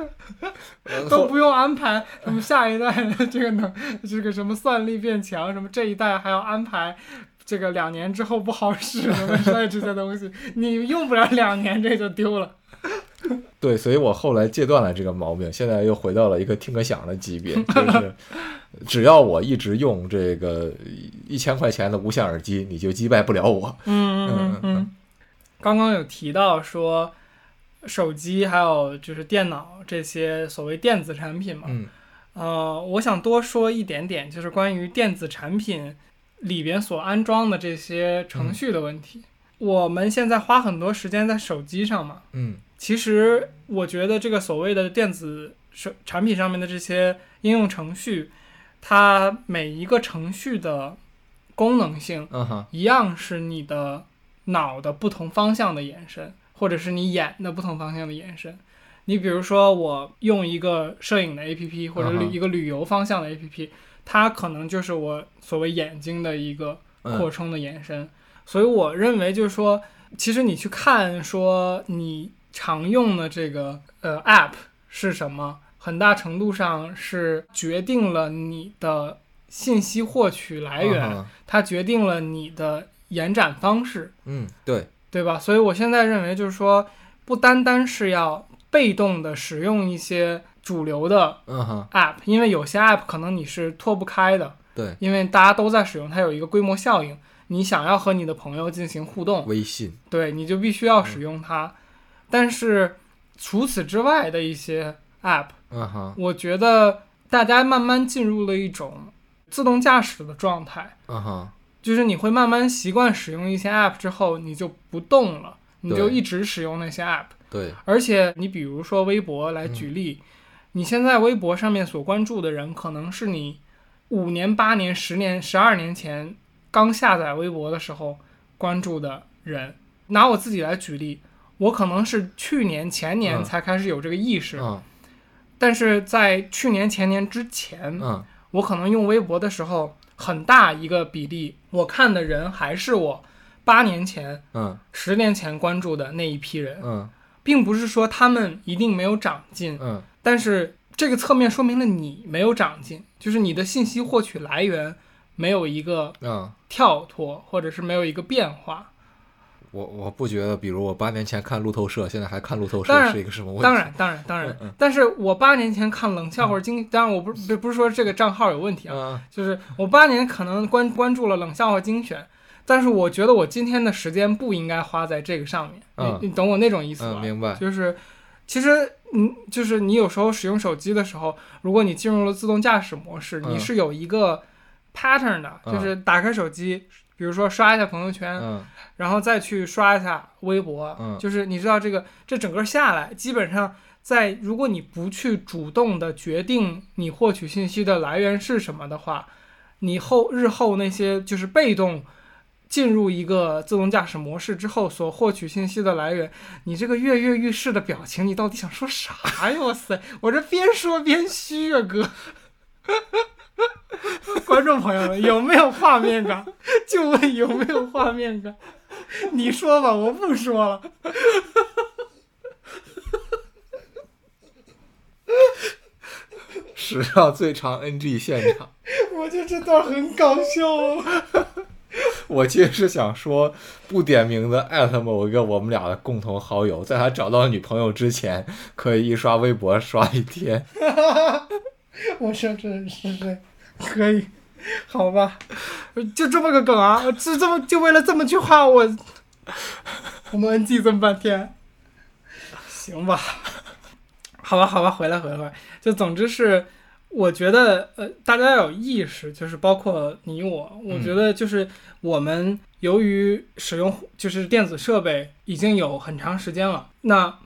[laughs] 都不用安排什么下一代的这个能这个什么算力变强，什么这一代还要安排这个两年之后不好使什么之类这些东西，你用不了两年这就丢了。[laughs] 对，所以我后来戒断了这个毛病，现在又回到了一个听个响的级别，[laughs] 就是只要我一直用这个一千块钱的无线耳机，你就击败不了我。嗯嗯嗯。刚刚有提到说手机还有就是电脑这些所谓电子产品嘛，嗯，呃，我想多说一点点，就是关于电子产品里边所安装的这些程序的问题。我们现在花很多时间在手机上嘛，嗯，其实我觉得这个所谓的电子手产品上面的这些应用程序，它每一个程序的功能性，嗯哼，一样是你的脑的不同方向的延伸，或者是你眼的不同方向的延伸。你比如说，我用一个摄影的 APP，或者旅一个旅游方向的 APP，它可能就是我所谓眼睛的一个扩充的延伸。所以我认为，就是说，其实你去看说你常用的这个呃 App 是什么，很大程度上是决定了你的信息获取来源，它决定了你的延展方式。嗯，对，对吧？所以我现在认为，就是说，不单单是要被动的使用一些主流的 App，因为有些 App 可能你是脱不开的。对，因为大家都在使用，它有一个规模效应。你想要和你的朋友进行互动，微信，对，你就必须要使用它。但是除此之外的一些 App，嗯哼，我觉得大家慢慢进入了一种自动驾驶的状态，嗯哼，就是你会慢慢习惯使用一些 App 之后，你就不动了，你就一直使用那些 App。对，而且你比如说微博来举例，你现在微博上面所关注的人，可能是你五年、八年、十年、十二年前。刚下载微博的时候关注的人，拿我自己来举例，我可能是去年前年才开始有这个意识，但是在去年前年之前，我可能用微博的时候，很大一个比例，我看的人还是我八年前、十年前关注的那一批人，并不是说他们一定没有长进，但是这个侧面说明了你没有长进，就是你的信息获取来源。没有一个跳脱，或者是没有一个变化。我我不觉得，比如我八年前看路透社，现在还看路透社是一个什么问题？当然，当然，当然。但是我八年前看冷笑话精，当然我不不不是说这个账号有问题啊，就是我八年可能关关注了冷笑话精选，但是我觉得我今天的时间不应该花在这个上面。你你懂我那种意思吧？明白。就是其实嗯，就是你有时候使用手机的时候，如果你进入了自动驾驶模式，你是有一个。Pattern 的，就是打开手机，比如说刷一下朋友圈，然后再去刷一下微博，就是你知道这个，这整个下来，基本上在如果你不去主动的决定你获取信息的来源是什么的话，你后日后那些就是被动进入一个自动驾驶模式之后所获取信息的来源，你这个跃跃欲试的表情，你到底想说啥呀？哇塞，我这边说边虚啊，哥。[laughs] 观众朋友们，有没有画面感？[laughs] 就问有没有画面感？你说吧，我不说了。[laughs] 史上最长 NG 现场，我觉得这段很搞笑。我其实是想说，不点名的艾特某一个我们俩的共同好友，在他找到女朋友之前，可以一刷微博刷一天。[laughs] 我说这是谁？可以，好吧，就这么个梗啊！就这么就为了这么句话，我我们 NG 这么半天，行吧？好吧，好吧，回来，回来，回来。就总之是，我觉得呃，大家要有意识，就是包括你我，我觉得就是我们由于使用就是电子设备已经有很长时间了，那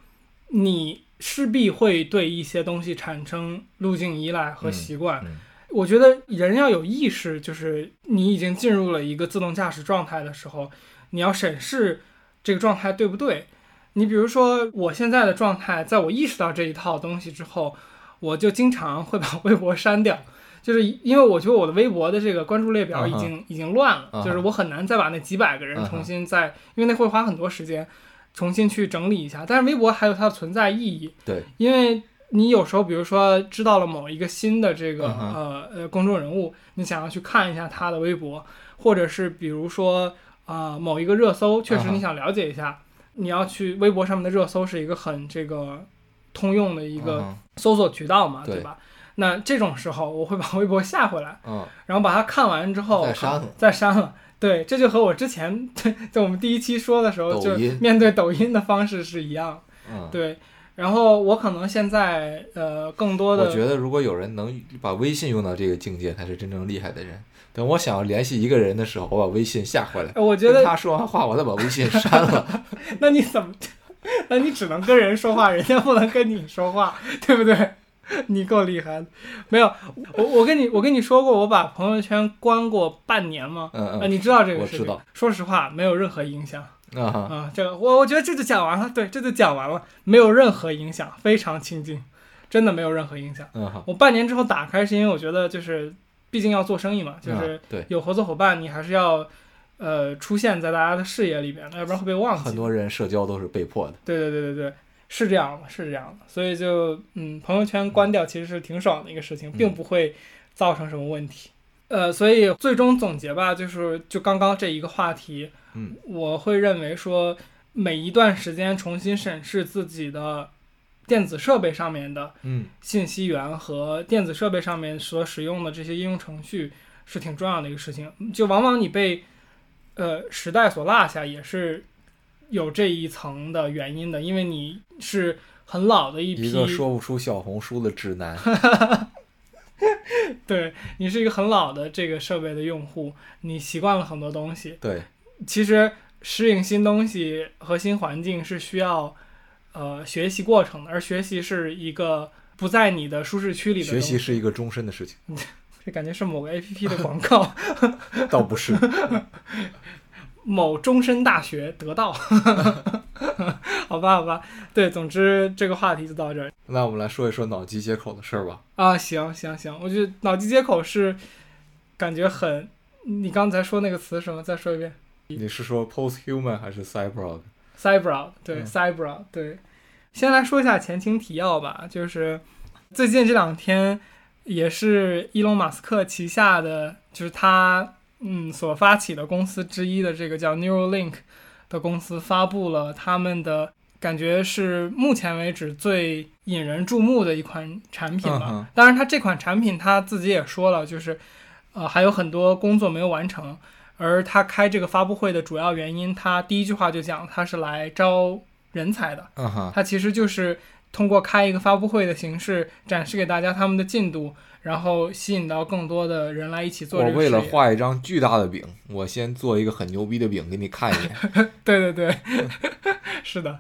你势必会对一些东西产生路径依赖和习惯。嗯。我觉得人要有意识，就是你已经进入了一个自动驾驶状态的时候，你要审视这个状态对不对。你比如说，我现在的状态，在我意识到这一套东西之后，我就经常会把微博删掉，[laughs] 就是因为我觉得我的微博的这个关注列表已经、已经乱了，就是我很难再把那几百个人重新再，因为那会花很多时间重新去整理一下。但是微博还有它的存在意义，对，因为你有时候，比如说知道了某一个新的这个、嗯呃呃公众人物，你想要去看一下他的微博，或者是比如说啊、某一个热搜，确实你想了解一下，你要去微博上面的热搜是一个很这个通用的一个嗯搜索渠道嘛，对。对吧？那这种时候，我会把微博下回来，嗯，然后把它看完之后再删了。再删了。对，这就和我之前在我们第一期说的时候，就面对抖音的方式是一样。嗯，对，然后我可能现在呃更多的我觉得如果有人能把微信用到这个境界，才是真正厉害的人。等我想要联系一个人的时候，我把微信下回来，呃我觉得他说完话，我再把微信删了。[laughs] 那你怎么？[laughs] 那你只能跟人说话，人家不能跟你说话，对不对？[laughs] 你够厉害的。没有，我我跟你我跟你说过，我把朋友圈关过半年吗？嗯啊，嗯，你知道这个事情？我知道。说实话，没有任何影响啊哈，啊。这个我我觉得这就讲完了，对，这就讲完了，没有任何影响，非常清静，真的没有任何影响。嗯，我半年之后打开，是因为我觉得就是，毕竟要做生意嘛，就是啊对，有合作伙伴，你还是要呃出现在大家的视野里边的，要不然会被忘记。很多人社交都是被迫的。对对对对对，是这样的，是这样的，所以就嗯，朋友圈关掉其实是挺爽的一个事情，并不会造成什么问题。呃，所以最终总结吧，就是就刚刚这一个话题，嗯，我会认为说，每一段时间重新审视自己的电子设备上面的嗯。信息源和电子设备上面所使用的这些应用程序是挺重要的一个事情。就往往你被呃时代所落下，也是有这一层的原因的，因为你是很老的一批，一个说不出小红书的直男。[laughs] 对你是一个很老的这个设备的用户，你习惯了很多东西。对，其实适应新东西和新环境是需要呃学习过程的，而学习是一个不在你的舒适区里的学习是一个终身的事情，[laughs] 这感觉是某个 A P P 的广告，[laughs] 倒不是。某终身大学得到，[laughs] 好吧，好吧，对，总之这个话题就到这儿那我们来说一说脑机接口的事儿吧。啊，行行行，我觉得脑机接口是感觉很，你刚才说那个词什么？再说一遍你是说 posthuman 还是 cyborg？cyborg，对、嗯，cyborg，对。先来说一下前情提要吧，就是最近这两天也是伊隆马斯克旗下的，就是他嗯所发起的公司之一的这个叫 Neuralink 的公司发布了他们的感觉是目前为止最引人注目的一款产品吧。当然，它这款产品他自己也说了，就是呃还有很多工作没有完成。而他开这个发布会的主要原因，他第一句话就讲他是来招人才的。嗯哼，它其实就是通过开一个发布会的形式展示给大家他们的进度，然后吸引到更多的人来一起做我为了。画一张巨大的饼，我先做一个很牛逼的饼给你看一眼。[laughs] 对对对，[laughs] 是的，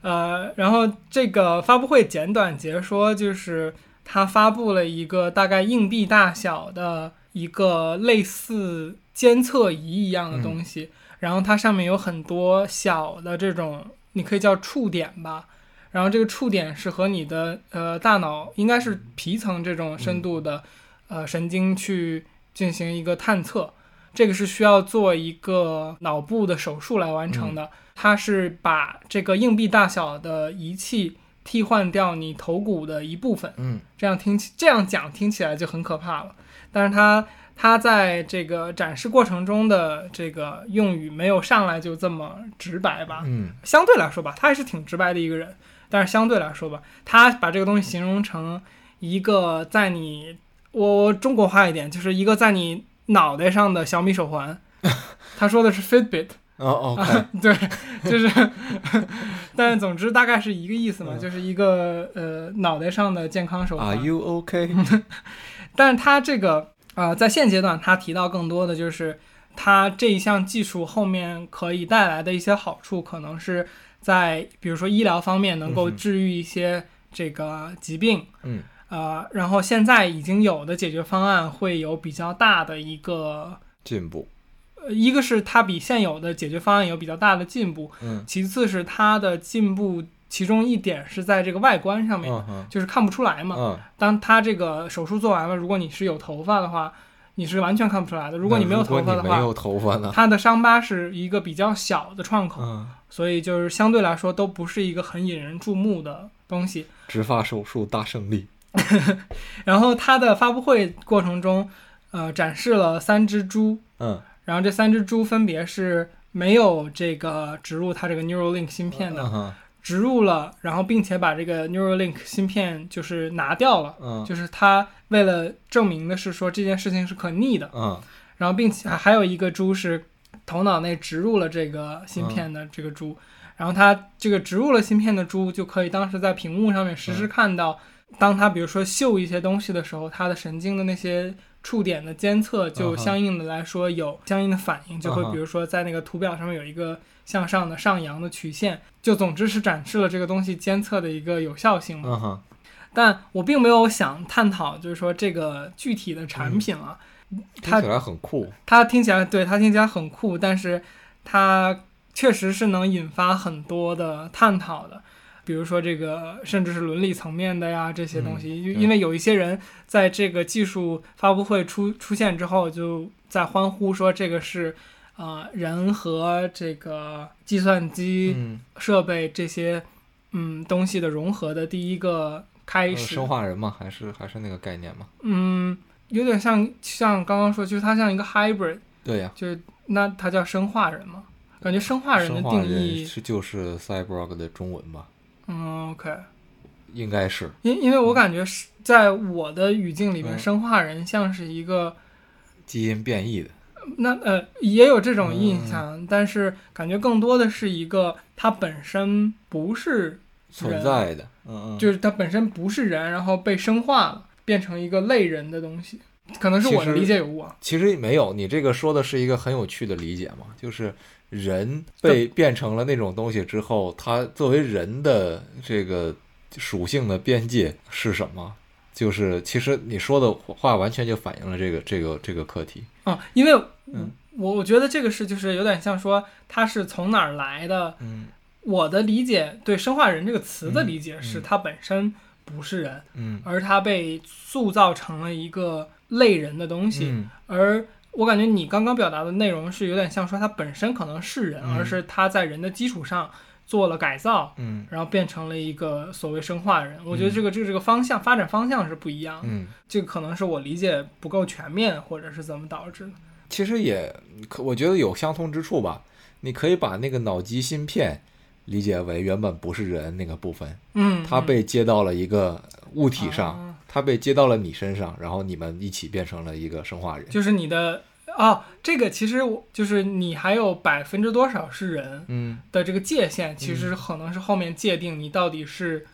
呃，然后这个发布会简短截说，就是他发布了一个大概硬币大小的一个类似监测仪一样的东西，然后它上面有很多小的这种，你可以叫触点吧。然后这个触点是和你的呃大脑应该是皮层这种深度的、呃神经去进行一个探测，这个是需要做一个脑部的手术来完成的。它是把这个硬币大小的仪器替换掉你头骨的一部分，嗯这样听起这样讲听起来就很可怕了。但是它它在这个展示过程中的这个用语没有上来就这么直白吧？嗯相对来说吧，他还是挺直白的一个人。但是相对来说吧，他把这个东西形容成一个在你我我中国话一点，就是一个在你脑袋上的小米手环。[laughs] 他说的是 Fitbit，哦，OK，[laughs] 对，就是，[laughs] 但是总之大概是一个意思嘛，嗯就是一个呃脑袋上的健康手环。Are you OK？但是他这个呃，在现阶段，他提到更多的就是它这一项技术后面可以带来的一些好处，可能是在比如说医疗方面能够治愈一些这个疾病，嗯。呃，然后现在已经有的解决方案会有比较大的一个，进步，呃，一个是它比现有的解决方案有比较大的进步，嗯。其次是它的进步，其中一点是在这个外观上面，就是看不出来嘛。嗯，当它这个手术做完了，如果你是有头发的话，你是完全看不出来的。如果你没有头发的话，没有头发呢？它的伤疤是一个比较小的创口，嗯，所以就是相对来说都不是一个很引人注目的东西。植发手术大胜利。[laughs] 然后它的发布会过程中，呃，展示了三只猪，嗯，然后这三只猪分别是没有这个植入它这个 Neuralink 芯片的，植入了，然后并且把这个 Neuralink 芯片就是拿掉了，嗯。就是它为了证明的是说这件事情是可逆的，嗯。然后并且还有一个猪是头脑内植入了这个芯片的这个猪，然后它这个植入了芯片的猪就可以当时在屏幕上面实时看到，当它比如说嗅一些东西的时候，它的神经的那些触点的监测就相应的来说有相应的反应，就会比如说在那个图表上面有一个向上的上扬的曲线，就总之是展示了这个东西监测的一个有效性嘛。嗯哼，但我并没有想探讨，就是说这个具体的产品啊，它听起来很酷。它听起来对它听起来很酷，但是它确实是能引发很多的探讨的，比如说这个甚至是伦理层面的呀这些东西，因为有一些人在这个技术发布会出出现之后，就在欢呼说这个是。呃，人和这个计算机嗯，设备这些嗯东西的融合的第一个开呃始，生化人嘛，还是还是那个概念嘛？嗯，有点像像刚刚说，就是它像一个 hybrid，对呀，就是那它叫生化人嘛？感觉生化人的定义，人是就是 cyborg 的中文吧？嗯，OK，应该是。因因为我感觉是在我的语境里面，嗯生化人像是一个基因变异的。那呃也有这种嗯印象，但是感觉更多的是一个它本身不是存在的，嗯嗯，就是它本身不是人，然后被生化了，变成一个类人的东西，可能是我的理解有误啊。其实没有，你这个说的是一个很有趣的理解嘛，就是人被变成了那种东西之后，它作为人的这个属性的边界是什么？就是其实你说的话完全就反映了这个这个这个课题。啊，因为嗯我我觉得这个是就是有点像说它是从哪儿来的。嗯我的理解对“生化人”这个词的嗯理解是嗯它本身不是人，嗯而它被塑造成了一个类人的东西。嗯而我感觉你刚刚表达的内容是有点像说它本身可能是人，嗯而是它在人的基础上做了改造。嗯然后变成了一个所谓生化人，我觉得嗯这个这个这个方向发展方向是不一样的，嗯，这个可能是我理解不够全面，或者是怎么导致的。其实也可，我觉得有相通之处吧。你可以把那个脑机芯片理解为原本不是人那个部分，嗯，它被接到了一个物体上，啊它被接到了你身上，然后你们一起变成了一个生化人。就是你的哦，这个其实我就是你还有百分之多少是人嗯的这个界限，其实可能是后面界定你到底是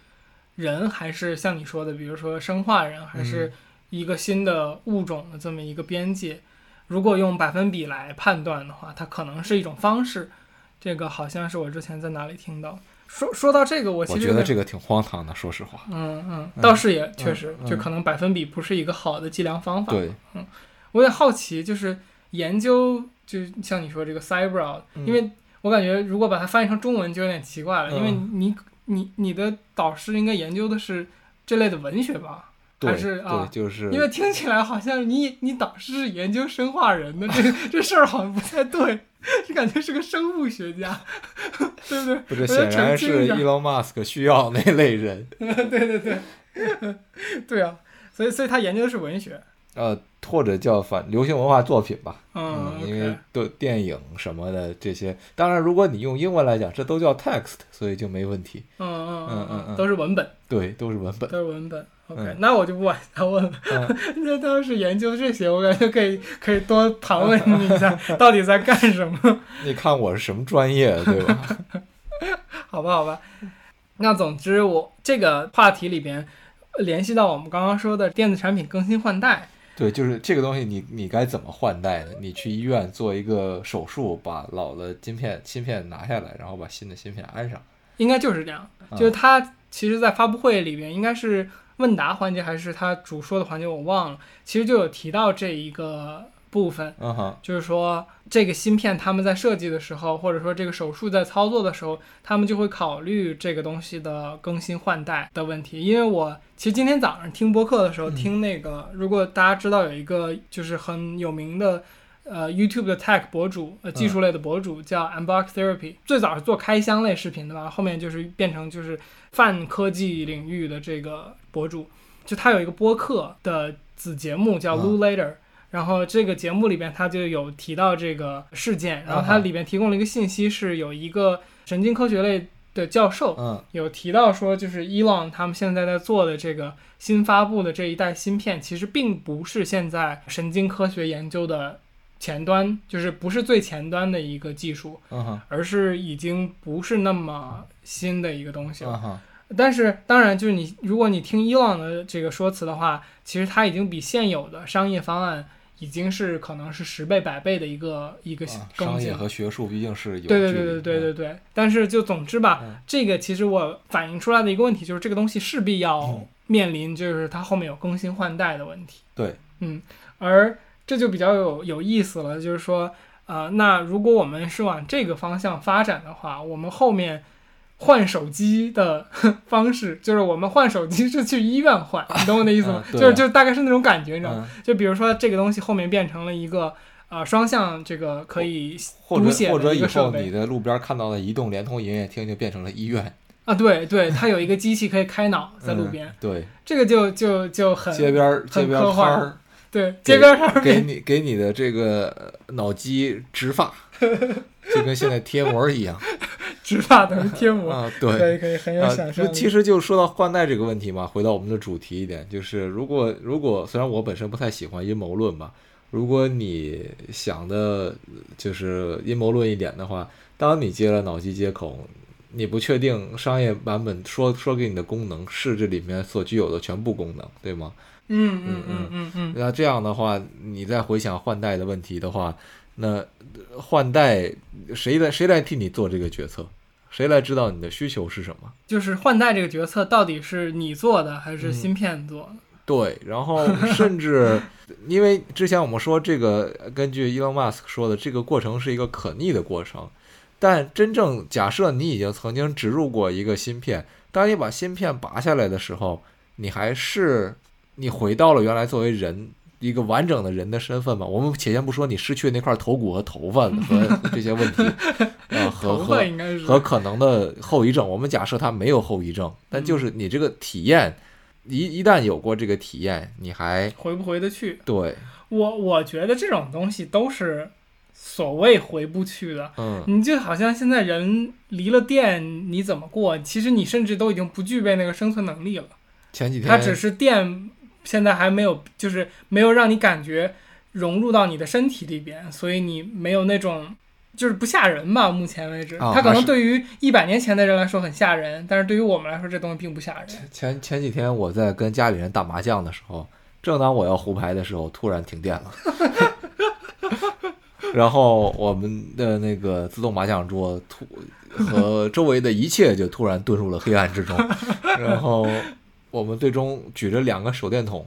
人还是像你说的，比如说生化人，还是一个新的物种的这么一个边界。如果用百分比来判断的话，它可能是一种方式。这个好像是我之前在哪里听到。说说到这个，我其我实觉得这个挺荒唐的，说实话。嗯嗯，倒是也确实，嗯就可能百分比不是一个好的计量方法。对，我也好奇，就是研究，就像你说这个 cyber，、嗯因为我感觉如果把它翻译成中文就有点奇怪了，嗯因为你你你的导师应该研究的是这类的文学吧？还是啊，就是因为听起来好像你你导师是研究生化人的，这这事儿好像不太对，就感觉是个生物学家，对不对？不是显然是 Elon Musk 需要那类人，[laughs] 对对对，对啊，所以所以他研究的是文学，呃，或者叫反流行文化作品吧。嗯因为对电影什么的这些，当然如果你用英文来讲，这都叫 text，所以就没问题。嗯嗯嗯嗯都是文本，对，都是文本。都是文本。OK，、嗯那我就不往下问了。嗯 [laughs] 那他要是研究这些，我感觉可以可以多盘问你一下，到底在干什么？[laughs] 你看我是什么专业，对吧？[laughs] 好吧，好吧。那总之我，这个话题里边呃联系到我们刚刚说的电子产品更新换代。对，就是这个东西你，你该怎么换代呢？你去医院做一个手术，把老的晶片芯片拿下来，然后把新的芯片安上，应该就是这样。啊就是他其实，在发布会里边，应该是问答环节还是他主说的环节，我忘了。其实就有提到这一个部分，嗯哼，就是说这个芯片他们在设计的时候，或者说这个手术在操作的时候，他们就会考虑这个东西的更新换代的问题。因为我其实今天早上听播客的时候，嗯听那个，如果大家知道有一个就是很有名的。呃，YouTube 的 Tech 博主，呃，技术类的博主叫 Unbox Therapy，、最早是做开箱类视频的吧，后面就是变成就是泛科技领域的这个博主。就他有一个播客的子节目叫嗯 Lou Later，、然后这个节目里边他就有提到这个事件，然后它里边提供了一个信息，是有一个神经科学类的教授嗯。有提到说，就是 Elon 他们现在在做的这个新发布的这一代芯片，其实并不是现在神经科学研究的前端，就是不是最前端的一个技术，而是已经不是那么新的一个东西了。但是当然，就是你如果你听伊朗的这个说辞的话，其实它已经比现有的商业方案已经是可能是十倍、百倍的一个一个啊更新。商业和学术毕竟是有对对对对对的对对。但是就总之吧，嗯这个其实我反映出来的一个问题就是，这个东西势必要面临就是它后面有更新换代的问题。对，嗯，而这就比较有有意思了，就是说，呃，那如果我们是往这个方向发展的话，我们后面换手机的方式，就是我们换手机是去医院换，[laughs] 你懂我的意思吗？就是就大概是那种感觉，你知道吗？嗯，就比如说这个东西后面变成了一个呃双向这个可以或读写或者以后你的路边看到的移动联通营业厅就变成了医院，啊，对对，它有一个机器可以开脑在路边，嗯对，这个就就就很街边儿街边摊儿。对街边摊儿给你给你的这个呃脑机植发，[laughs] 就跟现在贴膜一样 [laughs] 植发等于贴膜，啊，对可。以可以很有啊想，象力。其实就说到换代这个问题嘛，回到我们的主题一点，就是如果如果虽然我本身不太喜欢阴谋论吧，如果你想的就是阴谋论一点的话，当你接了脑机接口，你不确定商业版本说说给你的功能是这里面所具有的全部功能，对吗？嗯嗯嗯嗯嗯，那这样的话，你再回想换代的问题的话，那呃换代谁来谁来替你做这个决策？谁来知道你的需求是什么？就是换代这个决策到底是你做的还是嗯芯片做的？对，然后甚至 [laughs] 因为之前我们说这个，根据 Elon Musk 说的，这个过程是一个可逆的过程。但真正假设你已经曾经植入过一个芯片，当你把芯片拔下来的时候，你还是你回到了原来作为人一个完整的人的身份嘛？我们且先不说你失去那块头骨和头发和 [laughs] 这些问题，呃，和和和可能的后遗症。我们假设他没有后遗症，但就是你这个体验，一一旦有过这个体验，你还回不回得去？对，我我觉得这种东西都是所谓回不去的。嗯，你就好像现在人离了电，你怎么过？其实你甚至都已经不具备那个生存能力了。前几天它只是电，现在还没有，就是没有让你感觉融入到你的身体里边，所以你没有那种。就是不吓人吧？目前为止，它可能对于一百年前的人来说很吓人，但是对于我们来说，这东西并不吓人。前前几天我在跟家里人打麻将的时候，正当我要胡牌的时候，突然停电了。[laughs] 然后我们的那个自动麻将桌突和周围的一切就突然遁入了黑暗之中。然后我们最终举着两个手电筒，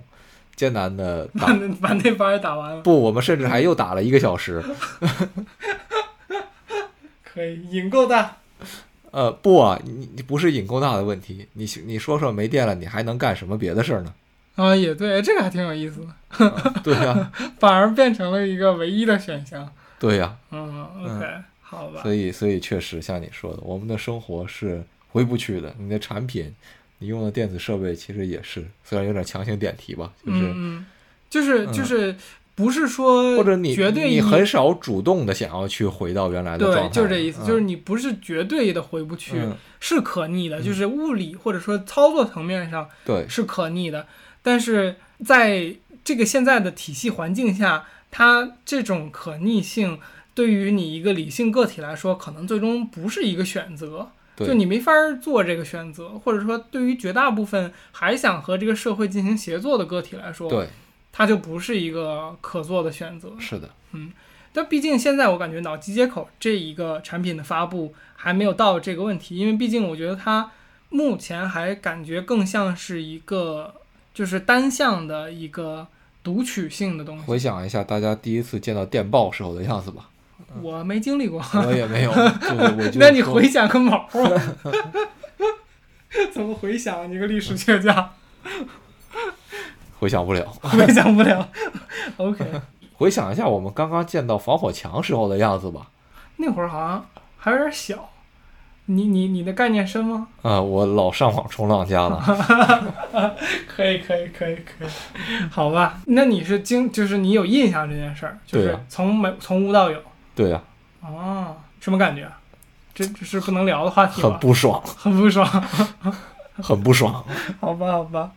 艰难的打把那 [laughs] 把也打完了，不，我们甚至还又打了一个小时。[laughs] 可以瘾够大。呃，不啊，你你不是瘾够大的问题，你你说说没电了，你还能干什么别的事儿呢？啊，也对，这个还挺有意思的，啊对呀、[laughs] 反而变成了一个唯一的选项。对呀、嗯，OK，、好吧。所以所以确实像你说的，我们的生活是回不去的。你的产品，你用的电子设备其实也是，虽然有点强行点题吧，就是、就是嗯。就是不是说或者你绝对你很少主动的想要去回到原来的状对，态，就是这意思，嗯。就是你不是绝对的回不去，嗯。是可逆的，嗯就是物理或者说操作层面上对。是可逆的，但是在这个现在的体系环境下，它这种可逆性对于你一个理性个体来说，可能最终不是一个选择。对就你没法儿做这个选择，或者说对于绝大部分还想和这个社会进行协作的个体来说，对，它就不是一个可做的选择。是的，嗯但毕竟现在我感觉脑机接口这一个产品的发布还没有到这个问题，因为毕竟我觉得它目前还感觉更像是一个就是单向的一个读取性的东西。回想一下大家第一次见到电报时候的样子吧。我没经历过，我也没有，[laughs] 那你回想个毛啊！[laughs] 怎么回想？你个历史学家，[laughs] 回想不了。回想不了。OK，回想一下我们刚刚见到防火墙时候的样子吧。那会儿好像还有点小。你你你的概念深吗？啊、我老上网冲浪家了。可以可以可以可以，好吧。那你是经就是你有印象这件事儿，就是从没从无到有。对呀、哦，什么感觉？这这是不能聊的话题很？不爽，很不爽。很不爽。[laughs] 好吧好吧，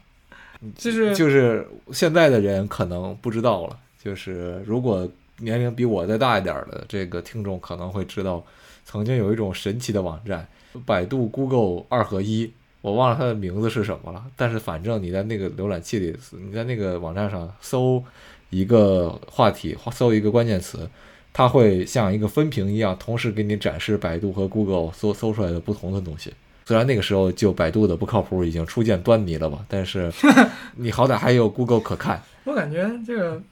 就是就是现在的人可能不知道了，就是如果年龄比我再大一点儿的这个听众可能会知道，曾经有一种神奇的网站，百度、Google 二合一，我忘了它的名字是什么了，但是反正你在那个浏览器里，你在那个网站上搜一个话题，搜一个关键词。它会像一个分屏一样，同时给你展示百度和 Google 搜搜出来的不同的东西。虽然那个时候就百度的不靠谱已经初见端倪了吧，但是 [laughs] 你好歹还有 Google 可看。我感觉这个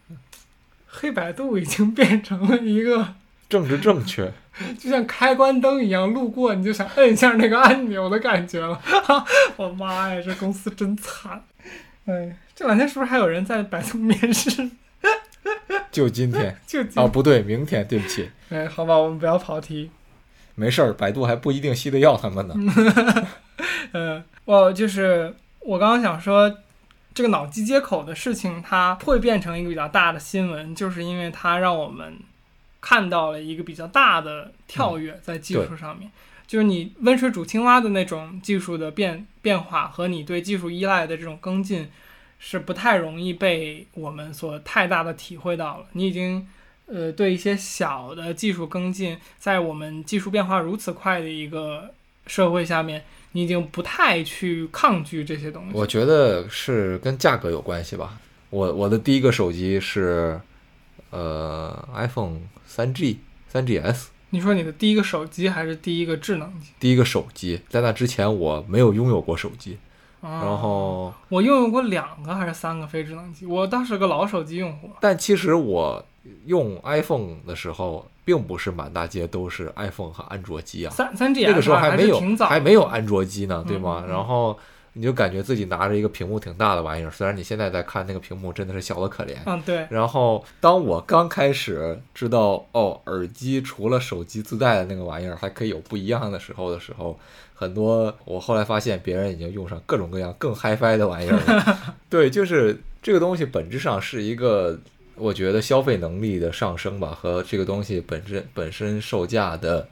黑百度已经变成了一个政治正确，[laughs] 就像开关灯一样，路过你就想摁一下那个按钮的感觉了。[laughs] 我妈呀，这公司真惨！哎，这两天是不是还有人在百度面试？[laughs] 就今天 [laughs] 就今哦，不对，明天，对不起，哎，好吧，我们不要跑题。没事儿，百度还不一定吸得要他们呢。嗯，[laughs] 我就是我刚刚想说，这个脑机接口的事情，它会变成一个比较大的新闻，就是因为它让我们看到了一个比较大的跳跃在技术上面。就是你温水煮青蛙的那种技术的变变化和你对技术依赖的这种跟进，是不太容易被我们所太大的体会到了。你已经呃对一些小的技术跟进，在我们技术变化如此快的一个社会下面，你已经不太去抗拒这些东西。我觉得是跟价格有关系吧。我我的第一个手机是呃 iPhone 三 G、三 GS，你说你的第一个手机还是第一个智能机？第一个手机，在那之前我没有拥有过手机，然然后我拥有过两个还是三个非智能机，我当时个老手机用户。但其实我用 iPhone 的时候，并不是满大街都是 iPhone 和安卓机啊。三三 G 那个时候还没有还没有安卓机呢，对吗？嗯嗯然后你就感觉自己拿着一个屏幕挺大的玩意儿，虽然你现在在看那个屏幕真的是小的可怜。嗯，对，然后当我刚开始知道哦，耳机除了手机自带的那个玩意儿还可以有不一样的时候的时候，很多我后来发现别人已经用上各种各样更 HiFi 的玩意儿了。[laughs] 对，就是这个东西本质上是一个。我觉得消费能力的上升吧，和这个东西本身本身售价的，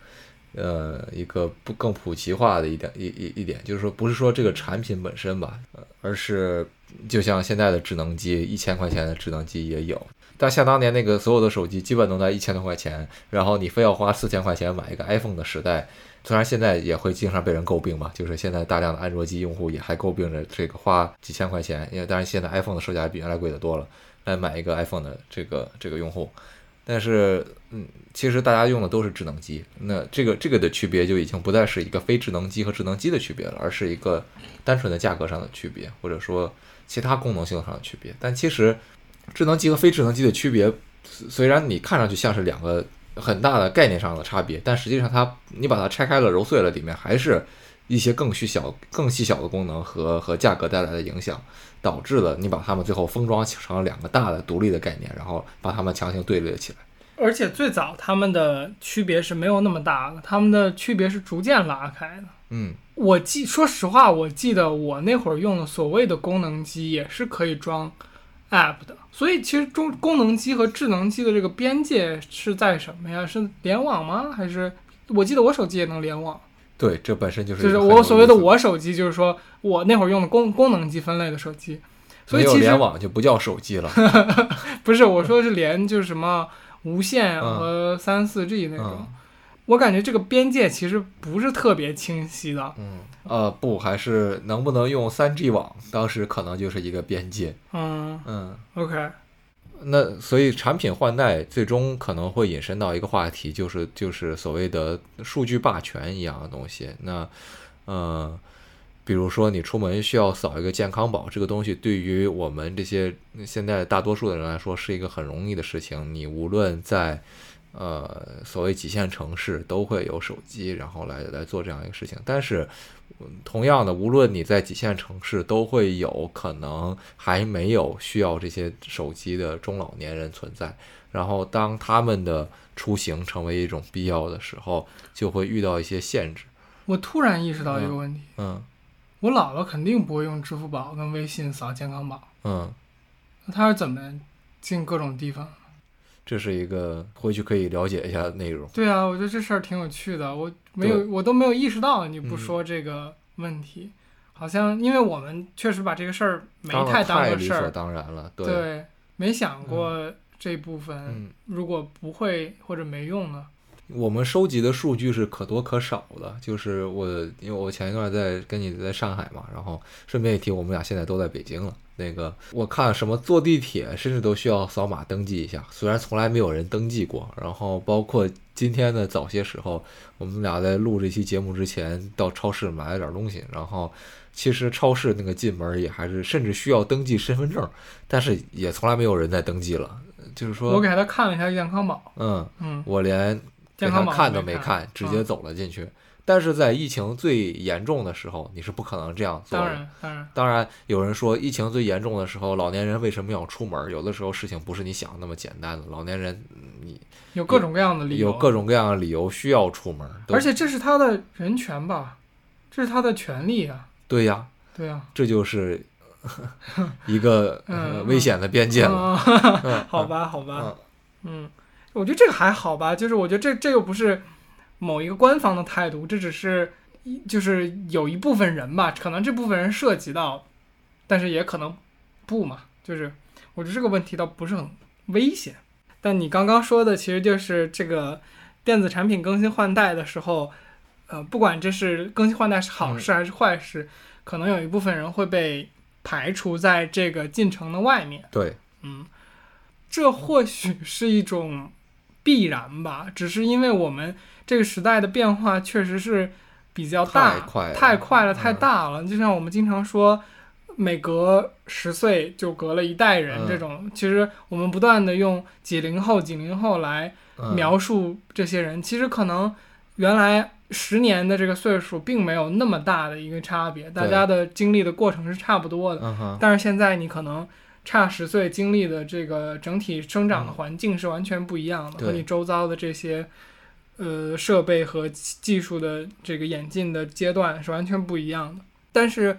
呃，一个不更普及化的一点一一一点，就是说不是说这个产品本身吧，而是就像现在的智能机，一千块钱的智能机也有，但像当年那个所有的手机基本都在一千多块钱，然后你非要花四千块钱买一个 iPhone 的时代，虽然现在也会经常被人诟病吧，就是现在大量的安卓机用户也还诟病着这个花几千块钱，因为当然现在 iPhone 的售价比原来贵得多了。来买一个 iPhone 的这个这个用户，但是嗯，其实大家用的都是智能机，那这个这个的区别就已经不再是一个非智能机和智能机的区别了，而是一个单纯的价格上的区别，或者说其他功能性上的区别。但其实智能机和非智能机的区别，虽然你看上去像是两个很大的概念上的差别，但实际上它你把它拆开了揉碎了，里面还是一些更细小、更细小的功能和和价格带来的影响。导致了你把它们最后封装成了两个大的独立的概念，然后把它们强行对立了起来。而且最早它们的区别是没有那么大的，它们的区别是逐渐拉开的。嗯，我记，说实话，我记得我那会儿用的所谓的功能机也是可以装 App 的，所以其实中功能机和智能机的这个边界是在什么呀？是联网吗？还是我记得我手机也能联网？对，这本身就是就是我所谓的我手机，就是说我那会儿用的功功能机分类的手机，所以其实联网就不叫手机了。[laughs] 不是我说的是连就是什么无线嗯和三四 G 那种，嗯我感觉这个边界其实不是特别清晰的。嗯，呃，不，还是能不能用三 G 网，当时可能就是一个边界。嗯嗯，，OK，那所以产品换代最终可能会引申到一个话题，就是就是所谓的数据霸权一样的东西。那呃，比如说你出门需要扫一个健康宝，这个东西对于我们这些现在大多数的人来说是一个很容易的事情。你无论在呃所谓几线城市都会有手机，然后来来做这样一个事情。但是同样的，无论你在几线城市，都会有可能还没有需要这些手机的中老年人存在。然后当他们的出行成为一种必要的时候，就会遇到一些限制。我突然意识到一个问题，嗯我姥姥肯定不会用支付宝跟微信扫健康宝，嗯，那她是怎么进各种地方？这是一个回去可以了解一下内容。对啊，我觉得这事儿挺有趣的，我没有，我都没有意识到，你不说这个问题，好像因为我们确实把这个事儿没太当太理所个事儿，当然了，对，对，没想过这部分，嗯。如果不会或者没用呢？我们收集的数据是可多可少的，就是我，因为我前一段在跟你在上海嘛，然后顺便一提，我们俩现在都在北京了。那个我看什么坐地铁，甚至都需要扫码登记一下，虽然从来没有人登记过。然后包括今天的早些时候，我们俩在录这期节目之前，到超市买了点东西，然后其实超市那个进门也还是甚至需要登记身份证，但是也从来没有人在登记了。就是说，我给他看了一下健康宝，嗯，嗯，我连给健康宝他看都没没看，直接走了进去。但是在疫情最严重的时候，你是不可能这样做的。当然，当然，当然，有人说疫情最严重的时候，老年人为什么要出门？有的时候事情不是你想的那么简单的。老年人，嗯你有各种各样的理由，有各种各样的理由需要出门，都而且这是他的人权吧，这是他的权利啊，对呀，对呀，这就是 [laughs] 一个、危险的边界了。[laughs] 好吧，好吧，嗯嗯，我觉得这个还好吧，就是我觉得这这又不是某一个官方的态度，这只是一就是有一部分人吧，可能这部分人涉及到，但是也可能不嘛，就是我觉得这个问题倒不是很危险。但你刚刚说的其实就是这个电子产品更新换代的时候，呃，不管这是更新换代是好事还是坏事，可能有一部分人会被排除在这个进程的外面。对，嗯，这或许是一种必然吧，只是因为我们这个时代的变化确实是比较大，太快了。太快了，太嗯大了。就像我们经常说，每隔十岁就隔了一代人嗯。这种，其实我们不断的用几零后、几零后来嗯、描述这些人，其实可能原来十年的这个岁数并没有那么大的一个差别，大家的经历的过程是差不多的。嗯，但是现在你可能差十岁经历的这个整体生长的环境是完全不一样的，对和你周遭的这些呃设备和技术的这个演进的阶段是完全不一样的。但是，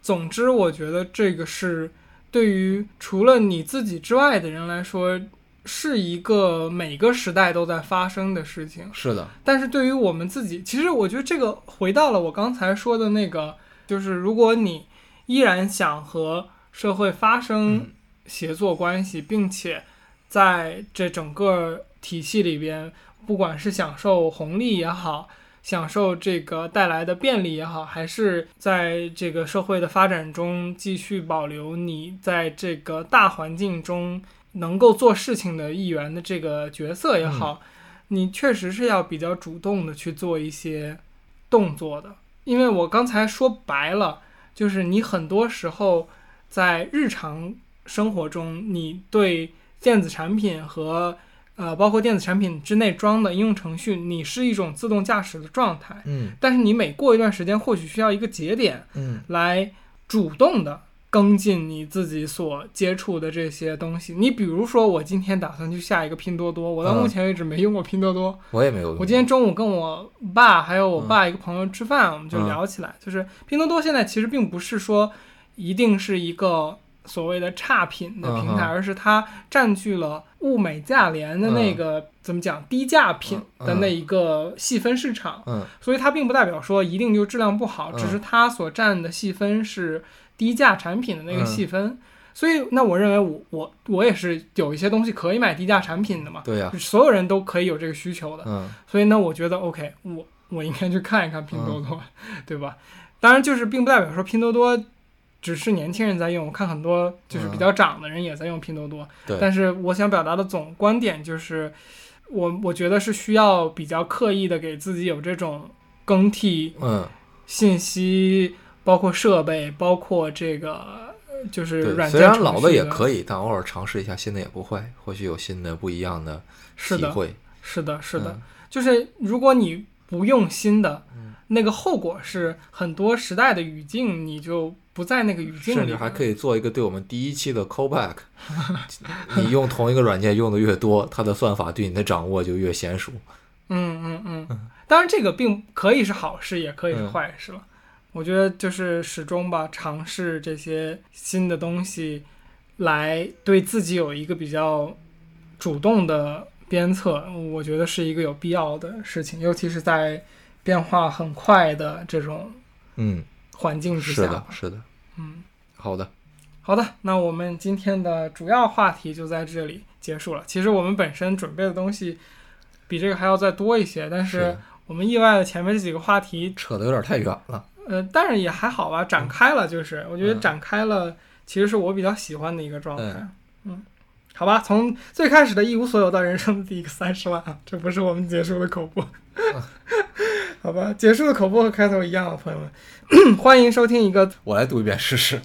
总之，我觉得这个是对于除了你自己之外的人来说，是一个每个时代都在发生的事情。是的，但是对于我们自己，其实我觉得这个回到了我刚才说的那个，就是如果你依然想和社会发生嗯协作关系，并且在这整个体系里边，不管是享受红利也好，享受这个带来的便利也好，还是在这个社会的发展中继续保留你在这个大环境中能够做事情的一员的这个角色也好，你确实是要比较主动的去做一些动作的。因为我刚才说白了，就是你很多时候在日常生活中，你对电子产品和呃包括电子产品之内装的应用程序，你是一种自动驾驶的状态。嗯但是你每过一段时间，或许需要一个节点嗯来主动的跟进你自己所接触的这些东西。你比如说，我今天打算去下一个拼多多，我到嗯目前为止没用过拼多多。我也没有用过。我今天中午跟我爸还有我嗯爸一个朋友吃饭，我们就聊起来，就是拼多多现在其实并不是说一定是一个所谓的差品的平台，嗯而是它占据了物美价廉的那个、怎么讲低价品的那一个细分市场，嗯。所以它并不代表说一定就质量不好，嗯只是它所占的细分是低价产品的那个嗯。细分。所以，那我认为我我我也是有一些东西可以买低价产品的嘛，对呀、就所有人都可以有这个需求的。嗯。所以呢，我觉得 OK，我我应该去看一看拼多多，[laughs] 对吧？当然，就是并不代表说拼多多只是年轻人在用，我看很多就是比较长的人也在用拼多多。但是我想表达的总观点就是，我我觉得是需要比较刻意的给自己有这种更替嗯，信息，包括设备，包括这个呃就是，软件虽然老的也可以，但偶尔尝试一下新的也不坏，或许有新的不一样的体会。是的，是的，嗯就是如果你不用新的，嗯那个后果是很多时代的语境你就不在那个语境里，甚至还可以做一个对我们第一期的 callback。[laughs] 你用同一个软件用的越多，它的算法对你的掌握就越娴熟。嗯嗯嗯，当然这个并可以是好事，也可以是嗯坏事了。我觉得就是始终吧，尝试这些新的东西，来对自己有一个比较主动的鞭策，我觉得是一个有必要的事情，尤其是在变化很快的这种嗯，环境之是的下，。是的。嗯，好的，好的，那我们今天的主要话题就在这里结束了。其实我们本身准备的东西比这个还要再多一些，但是我们意外的前面这几个话题，扯得有点太远了。呃，但是也还好吧，展开了就是，我觉得嗯展开了其实是我比较喜欢的一个状态。嗯嗯，好吧，从最开始的一无所有到人生的第一个三十万啊，这不是我们结束的口播。[laughs] 好吧，结束的口播和开头一样啊，朋友们，欢迎收听一个 [laughs] 我来读一遍试试。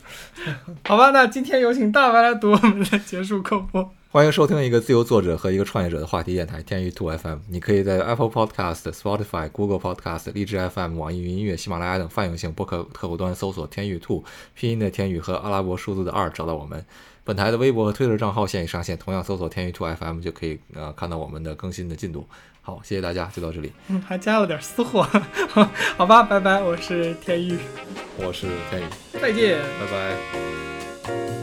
好吧，那今天有请大白来读我们的结束口播。欢迎收听一个自由作者和一个创业者的话题电台天娱兔 FM。你可以在 Apple Podcast、Spotify、Google Podcast、荔枝 FM、网易云音乐、喜马拉雅等泛用性播客客户端搜索“天娱兔”，拼音的天娱和阿拉伯数字的二找到我们。本台的微博和推特账号现已上线，同样搜索“天娱兔 FM” 就可以呃看到我们的更新的进度。好，谢谢大家，就到这里。嗯，还加了点私货，[laughs] 好吧，拜拜，我是天宇，我是天宇，再见。拜拜。